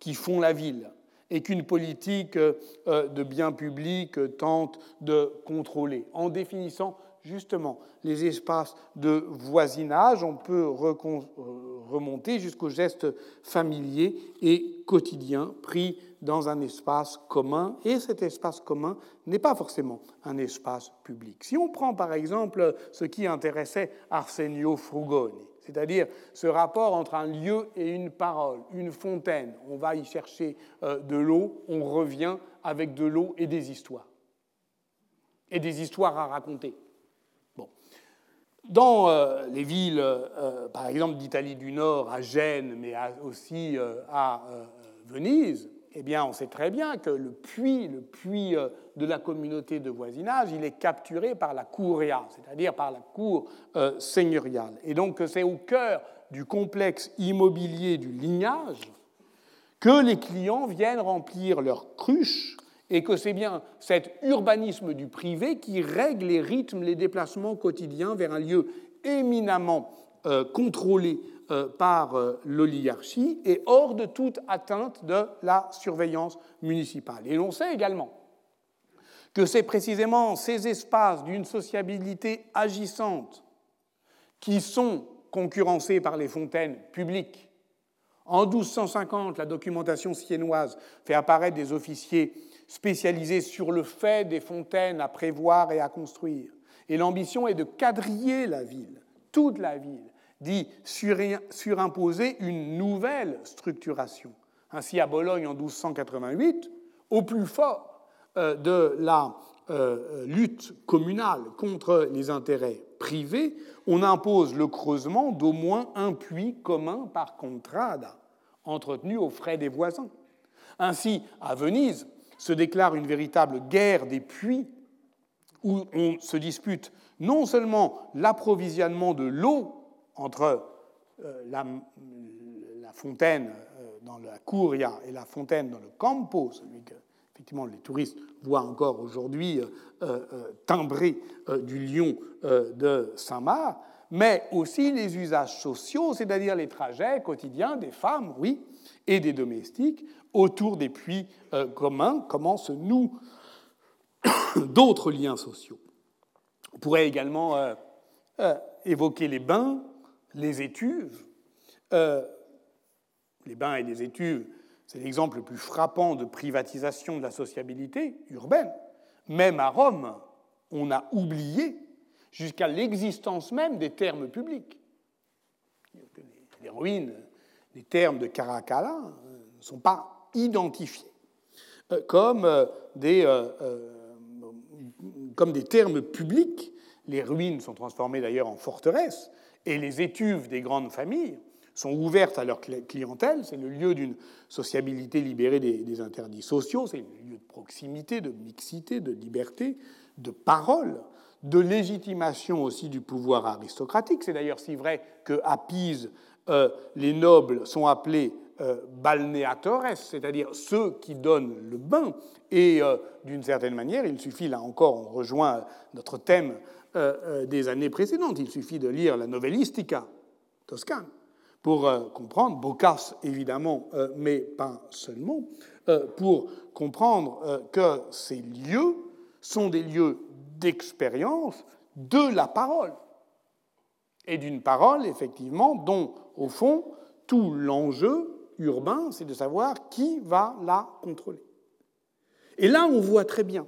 qui font la ville, et qu'une politique euh, de biens publics tente de contrôler, en définissant justement les espaces de voisinage. On peut euh, remonter jusqu'aux gestes familiers et quotidiens pris dans un espace commun, et cet espace commun n'est pas forcément un espace public. Si on prend par exemple ce qui intéressait Arsenio Frugoni, c'est-à-dire ce rapport entre un lieu et une parole, une fontaine, on va y chercher euh, de l'eau, on revient avec de l'eau et des histoires, et des histoires à raconter. Dans euh, les villes, euh, par exemple d'Italie du Nord, à Gênes, mais aussi à Venise, eh bien, on sait très bien que le puits, le puits euh, de la communauté de voisinage, il est capturé par la curia, c'est-à-dire par la cour euh, seigneuriale. Et donc, c'est au cœur du complexe immobilier du lignage que les clients viennent remplir leurs cruches et que c'est bien cet urbanisme du privé qui règle les rythmes, les déplacements quotidiens vers un lieu éminemment euh, contrôlé euh, par euh, l'oligarchie et hors de toute atteinte de la surveillance municipale. Et l'on sait également que c'est précisément ces espaces d'une sociabilité agissante qui sont concurrencés par les fontaines publiques. En 1250, la documentation siennoise fait apparaître des officiers spécialisés sur le fait des fontaines à prévoir et à construire. Et l'ambition est de quadriller la ville, toute la ville, dit surimposer une nouvelle structuration. Ainsi, à Bologne en 1288, au plus fort euh, de la euh, lutte communale contre les intérêts privés, on impose le creusement d'au moins un puits commun par contrada, entretenu aux frais des voisins. Ainsi, à Venise, se déclare une véritable guerre des puits où on se dispute non seulement l'approvisionnement de l'eau entre euh, la, fontaine euh, dans la Curia et la fontaine dans le Campo, celui que effectivement les touristes voient encore aujourd'hui euh, timbré du lion de Saint-Marc, mais aussi les usages sociaux, c'est-à-dire les trajets quotidiens des femmes, oui, et des domestiques autour des puits communs, comment se nouent d'autres liens sociaux. On pourrait également évoquer les bains, les étuves. Euh, les bains et les étuves, c'est l'exemple le plus frappant de privatisation de la sociabilité urbaine. Même à Rome, on a oublié jusqu'à l'existence même des termes publics. Les ruines, les termes de Caracalla euh, ne sont pas identifiés euh, des, comme des termes publics. Les ruines sont transformées d'ailleurs en forteresses, et les étuves des grandes familles sont ouvertes à leur clientèle. C'est le lieu d'une sociabilité libérée des, interdits sociaux. C'est le lieu de proximité, de mixité, de liberté, de parole, de légitimation aussi du pouvoir aristocratique. C'est d'ailleurs si vrai que à Pise, euh, les nobles sont appelés euh, balneatores, c'est-à-dire ceux qui donnent le bain. Et euh, d'une certaine manière, il suffit, là encore, on rejoint notre thème des années précédentes, il suffit de lire la Novellistica toscane pour comprendre, Boccace évidemment, mais pas seulement, pour comprendre que ces lieux sont des lieux d'expérience de la parole. Et d'une parole, effectivement, dont, au fond, tout l'enjeu urbain, c'est de savoir qui va la contrôler. Et là, on voit très bien,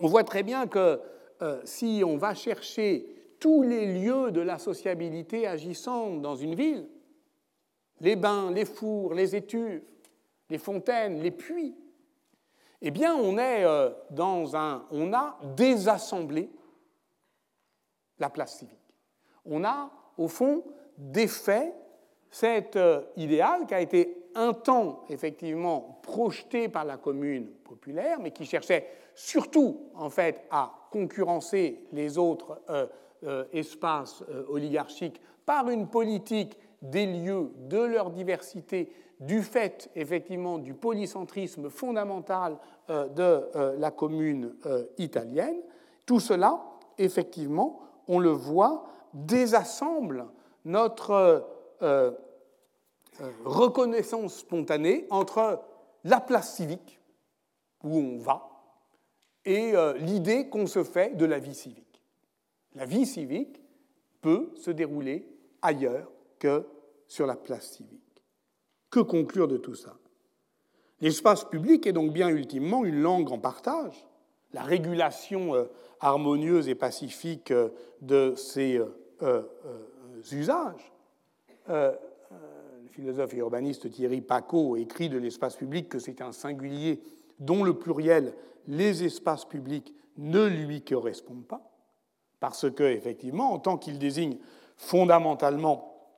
on voit très bien que euh, si on va chercher tous les lieux de la sociabilité agissant dans une ville, les bains, les fours, les étuves, les fontaines, les puits, eh bien, euh, on a désassemblé la place civique. On a, au fond, défait cet euh, idéal qui a été un temps effectivement projeté par la commune populaire, mais qui cherchait surtout en fait à concurrencer les autres euh, espaces oligarchiques par une politique des lieux, de leur diversité, du fait effectivement du polycentrisme fondamental de la commune italienne. Tout cela, effectivement, on le voit, désassemble notre euh, euh, reconnaissance spontanée entre la place civique, où on va, et euh, l'idée qu'on se fait de la vie civique. La vie civique peut se dérouler ailleurs que sur la place civique. Que conclure de tout ça. L'espace public est donc bien ultimement une langue en partage, la régulation harmonieuse et pacifique de ces usages euh, euh, le philosophe et urbaniste Thierry Paco écrit de l'espace public que c'est un singulier dont le pluriel, les espaces publics, ne lui correspondent pas, parce que, effectivement, en tant qu'il désigne fondamentalement,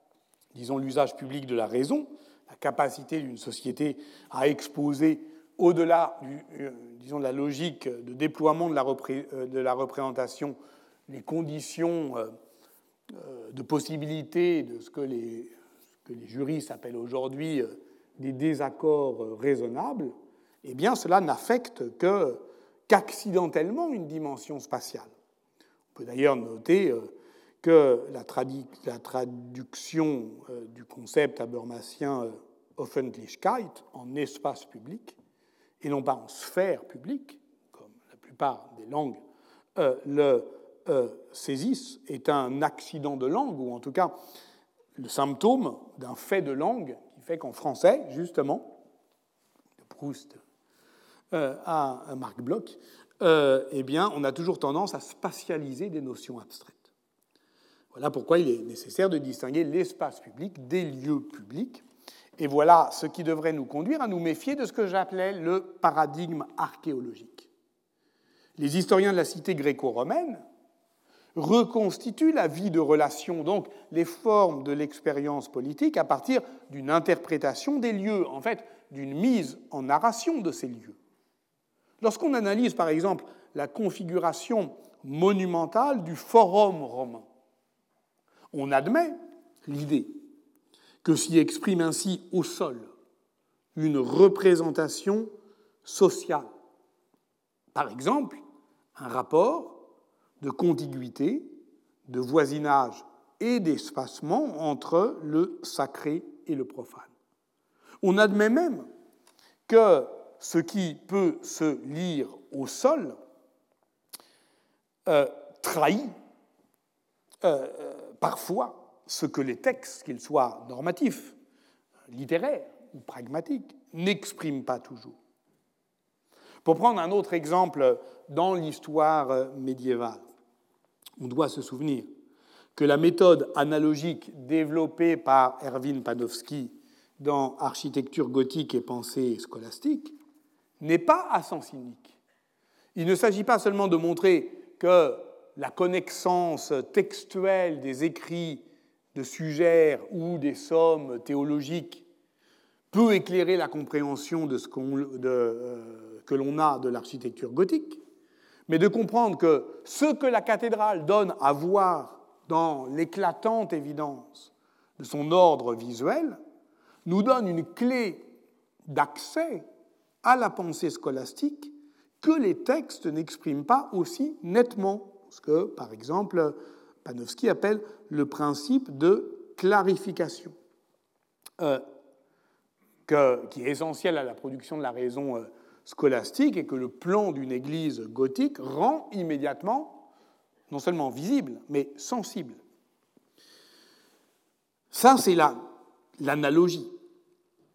disons, l'usage public de la raison, la capacité d'une société à exposer au-delà, euh, disons, de la logique de déploiement de la, la représentation, les conditions euh, de possibilités de ce que les, que les juristes appellent aujourd'hui euh, des désaccords euh, raisonnables, eh bien cela n'affecte que qu'accidentellement une dimension spatiale. On peut d'ailleurs noter que la, traduction du concept habermasien Offentlichkeit en espace public, et non pas en sphère publique, comme la plupart des langues le euh, saisissent est un accident de langue, ou en tout cas le symptôme d'un fait de langue qui fait qu'en français, justement, de Proust euh, à Marc Bloch, euh, eh bien, on a toujours tendance à spatialiser des notions abstraites. Voilà pourquoi il est nécessaire de distinguer l'espace public des lieux publics. Et voilà ce qui devrait nous conduire à nous méfier de ce que j'appelais le paradigme archéologique. Les historiens de la cité gréco-romaine reconstitue la vie de relation, donc les formes de l'expérience politique, à partir d'une interprétation des lieux, en fait, d'une mise en narration de ces lieux. Lorsqu'on analyse, par exemple, la configuration monumentale du forum romain, on admet l'idée que s'y exprime ainsi au sol une représentation sociale. Par exemple, un rapport de contiguïté, de voisinage et d'espacement entre le sacré et le profane. On admet même que ce qui peut se lire au euh, trahit euh, parfois ce que les textes, qu'ils soient normatifs, littéraires ou pragmatiques, n'expriment pas toujours. Pour prendre un autre exemple dans l'histoire médiévale, on doit se souvenir que la méthode analogique développée par Erwin Panofsky dans Architecture gothique et pensée scolastique n'est pas à sens unique. Il ne s'agit pas seulement de montrer que la connaissance textuelle des écrits de suggères ou des sommes théologiques peut éclairer la compréhension euh, que l'on a de l'architecture gothique, mais de comprendre que ce que la cathédrale donne à voir dans l'éclatante évidence de son ordre visuel nous donne une clé d'accès à la pensée scolastique que les textes n'expriment pas aussi nettement, ce que, par exemple, Panofsky appelle le principe de clarification, euh, qui est essentiel à la production de la raison euh, scolastique et que le plan d'une église gothique rend immédiatement non seulement visible, mais sensible. Ça, c'est l'analogie.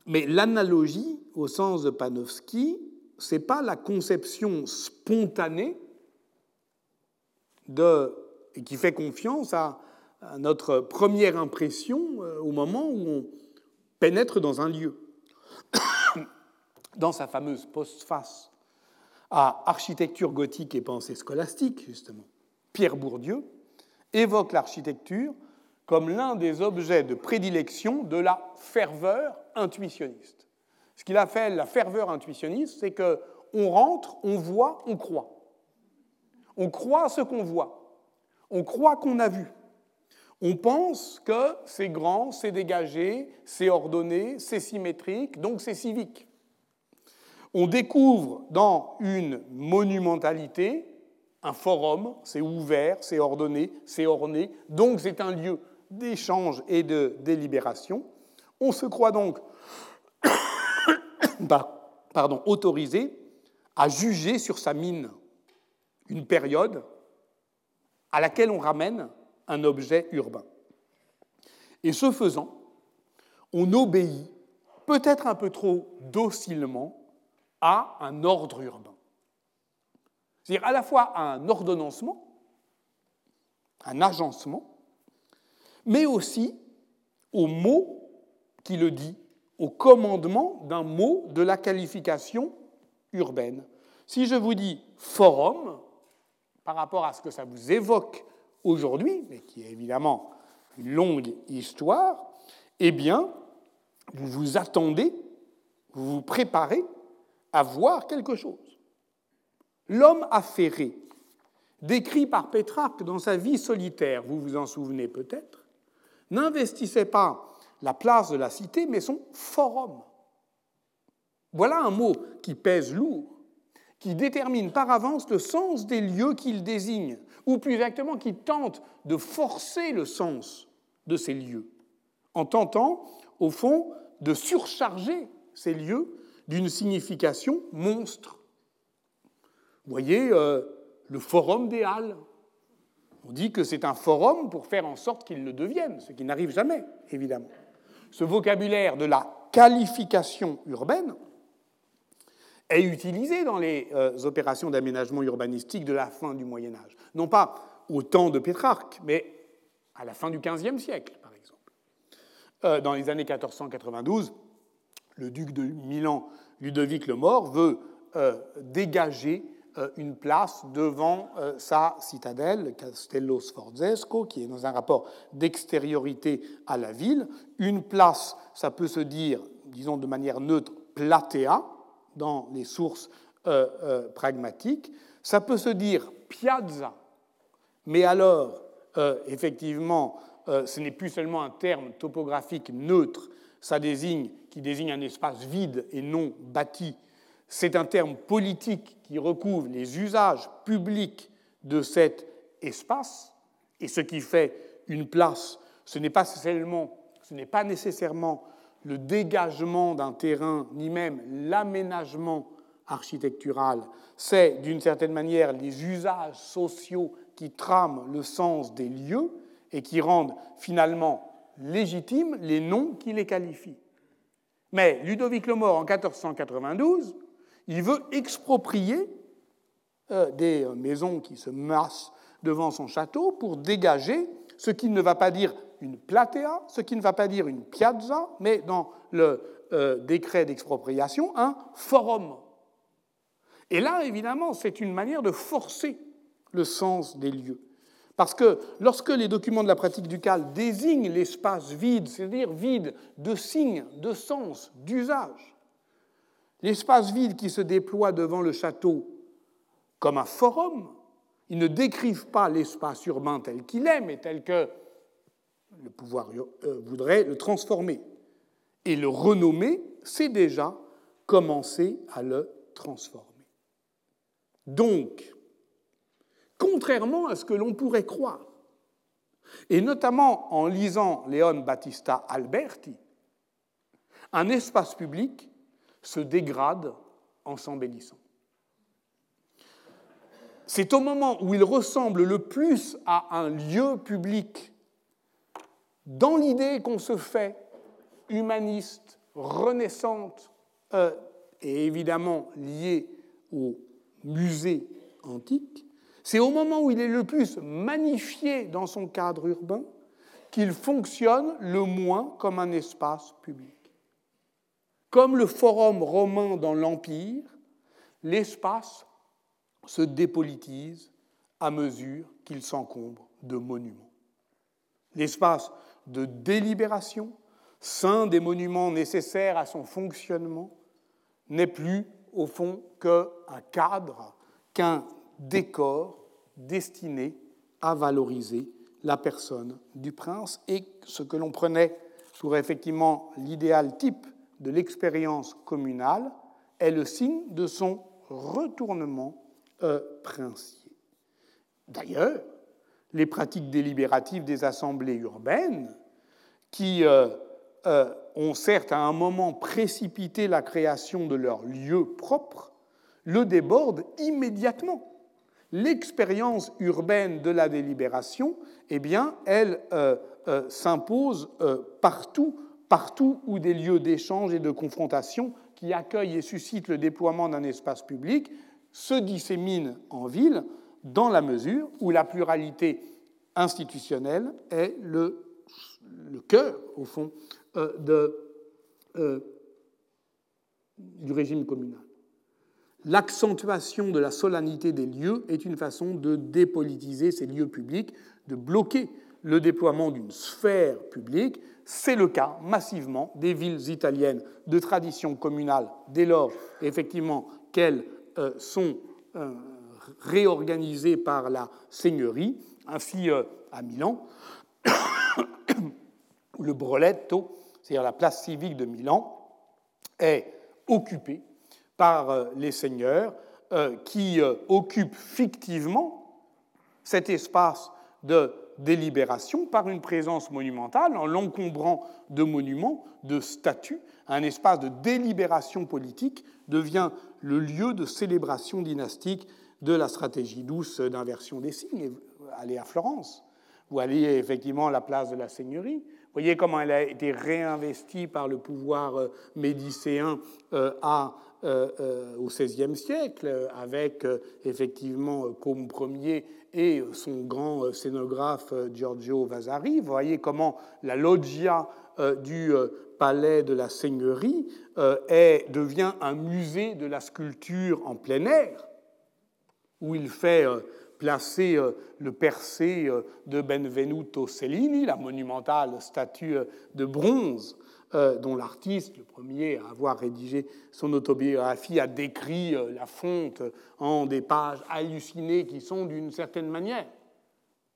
Mais l'analogie, au sens de Panofsky, ce n'est pas la conception spontanée de, et qui fait confiance à, notre première impression euh, au moment où on pénètre dans un lieu. Dans sa fameuse postface à architecture gothique et pensée scolastique, justement, Pierre Bourdieu évoque l'architecture comme l'un des objets de prédilection de la ferveur intuitionniste. Ce qu'il appelle la ferveur intuitionniste, c'est que on rentre, on voit, on croit. On croit ce qu'on voit. On croit qu'on a vu. On pense que c'est grand, c'est dégagé, c'est ordonné, c'est symétrique, donc c'est civique. On découvre dans une monumentalité un forum, c'est ouvert, c'est ordonné, c'est orné, donc c'est un lieu d'échange et de délibération. On se croit donc pardon, autorisé à juger sur sa mine une période à laquelle on ramène un objet urbain. Et ce faisant, on obéit, peut-être un peu trop docilement, à un ordre urbain. C'est-à-dire à la fois à un ordonnancement, un agencement, mais aussi au mot qui le dit au commandement d'un mot de la qualification urbaine. Si je vous dis forum, par rapport à ce que ça vous évoque aujourd'hui, mais qui est évidemment une longue histoire, eh bien, vous vous attendez, vous vous préparez à voir quelque chose. L'homme affairé, décrit par Pétrarque dans sa vie solitaire, vous vous en souvenez peut-être, n'investissait pas la place de la cité, mais son forum. Voilà un mot qui pèse lourd, qui détermine par avance le sens des lieux qu'il désigne, ou plus exactement qui tente de forcer le sens de ces lieux, en tentant, au fond, de surcharger ces lieux d'une signification monstre. Voyez euh, le forum des Halles. On dit que c'est un forum pour faire en sorte qu'il le devienne, ce qui n'arrive jamais, évidemment ce vocabulaire de la qualification urbaine est utilisé dans les euh, opérations d'aménagement urbanistique de la fin du Moyen Âge. Non pas au temps de Pétrarque, mais à la fin du XVe siècle, par exemple. Euh, dans les années 1492, le duc de Milan, Ludovic le Mort, veut euh, dégager une place devant sa citadelle, Castello Sforzesco, qui est dans un rapport d'extériorité à la ville. Une place, ça peut se dire, disons de manière neutre, platea, dans les sources euh, pragmatiques. Ça peut se dire piazza, mais alors, effectivement, ce n'est plus seulement un terme topographique neutre, ça désigne, qui désigne un espace vide et non bâti c'est un terme politique qui recouvre les usages publics de cet espace, et ce qui fait une place, ce n'est pas, pas nécessairement le dégagement d'un terrain, ni même l'aménagement architectural, c'est d'une certaine manière les usages sociaux qui trament le sens des lieux et qui rendent finalement légitimes les noms qui les qualifient. Mais Ludovic le Mort, en 1492, il veut exproprier euh, des maisons qui se massent devant son château pour dégager ce qui ne va pas dire une platea, ce qui ne va pas dire une piazza, mais dans le euh, décret d'expropriation, un forum. Et là, évidemment, c'est une manière de forcer le sens des lieux. Parce que lorsque les documents de la pratique ducale désignent l'espace vide, c'est-à-dire vide de signes, de sens, d'usage, l'espace vide qui se déploie devant le château comme un forum, ils ne décrivent pas l'espace urbain tel qu'il est, mais tel que le pouvoir euh, voudrait le transformer. Et le renommer, c'est déjà commencer à le transformer. Donc, contrairement à ce que l'on pourrait croire, et notamment en lisant Léon Battista Alberti, un espace public se dégrade en s'embellissant. C'est au moment où il ressemble le plus à un lieu public, dans l'idée qu'on se fait humaniste, renaissante, euh, et évidemment liée au musée antique, c'est au moment où il est le plus magnifié dans son cadre urbain qu'il fonctionne le moins comme un espace public. Comme le forum romain dans l'Empire, l'espace se dépolitise à mesure qu'il s'encombre de monuments. L'espace de délibération, saint des monuments nécessaires à son fonctionnement, n'est plus, au fond, qu'un cadre, qu'un décor destiné à valoriser la personne du prince et ce que l'on prenait pour effectivement l'idéal type de l'expérience communale est le signe de son retournement euh, princier. D'ailleurs, les pratiques délibératives des assemblées urbaines, qui euh, euh, ont certes à un moment précipité la création de leur lieu propre, le débordent immédiatement. L'expérience urbaine de la délibération, eh bien, elle s'impose partout partout où des lieux d'échange et de confrontation qui accueillent et suscitent le déploiement d'un espace public se disséminent en ville dans la mesure où la pluralité institutionnelle est le, cœur, au fond, euh, euh, du régime communal. L'accentuation de la solennité des lieux est une façon de dépolitiser ces lieux publics, de bloquer le déploiement d'une sphère publique c'est le cas massivement des villes italiennes de tradition communale dès lors effectivement qu'elles euh, sont réorganisées par la seigneurie, ainsi à Milan, le Broletto, c'est-à-dire la place civique de Milan, est occupée par les seigneurs qui occupent fictivement cet espace de délibération par une présence monumentale en l'encombrant de monuments, de statues. Un espace de délibération politique devient le lieu de célébration dynastique de la stratégie douce d'inversion des signes. Allez à Florence, ou allez effectivement à la place de la Seigneurie. Voyez comment elle a été réinvestie par le pouvoir euh, médicéen euh, euh, au XVIe siècle, avec effectivement Côme Ier et son grand scénographe Giorgio Vasari. Vous voyez comment la loggia du palais de la Seigneurie devient un musée de la sculpture en plein air, où il fait placer le percé de Benvenuto Cellini, la monumentale statue de bronze euh, dont l'artiste, le premier à avoir rédigé son autobiographie, a décrit euh, la fonte en des pages hallucinées qui sont d'une certaine manière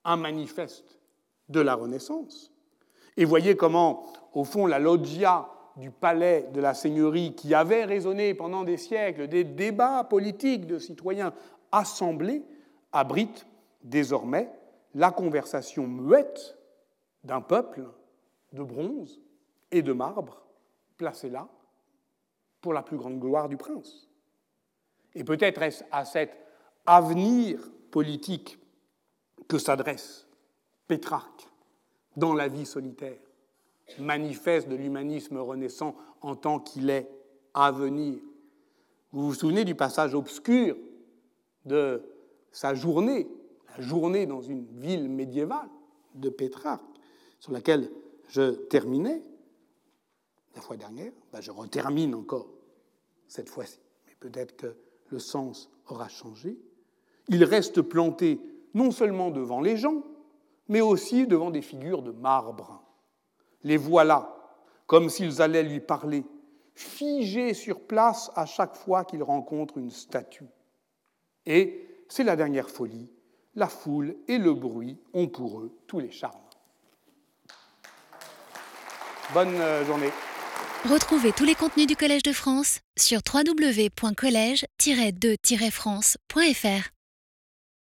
un manifeste de la Renaissance. Et voyez comment, au fond, la loggia du palais de la Seigneurie, qui avait résonné pendant des siècles des débats politiques de citoyens assemblés, abrite désormais la conversation muette d'un peuple de bronze et de marbre placés là pour la plus grande gloire du prince. Et peut-être est-ce à cet avenir politique que s'adresse Pétrarque dans la vie solitaire, manifeste de l'humanisme renaissant en tant qu'il est à venir. Vous vous souvenez du passage obscur de sa journée, la journée dans une ville médiévale de Pétrarque, sur laquelle je terminais la fois dernière, ben je retermine encore cette fois-ci, mais peut-être que le sens aura changé. Il reste planté non seulement devant les gens, mais aussi devant des figures de marbre. Les voilà, comme s'ils allaient lui parler, figés sur place à chaque fois qu'ils rencontrent une statue. Et c'est la dernière folie, la foule et le bruit ont pour eux tous les charmes. Bonne euh, journée. Retrouvez tous les contenus du Collège de France sur www.colège-2-france.fr.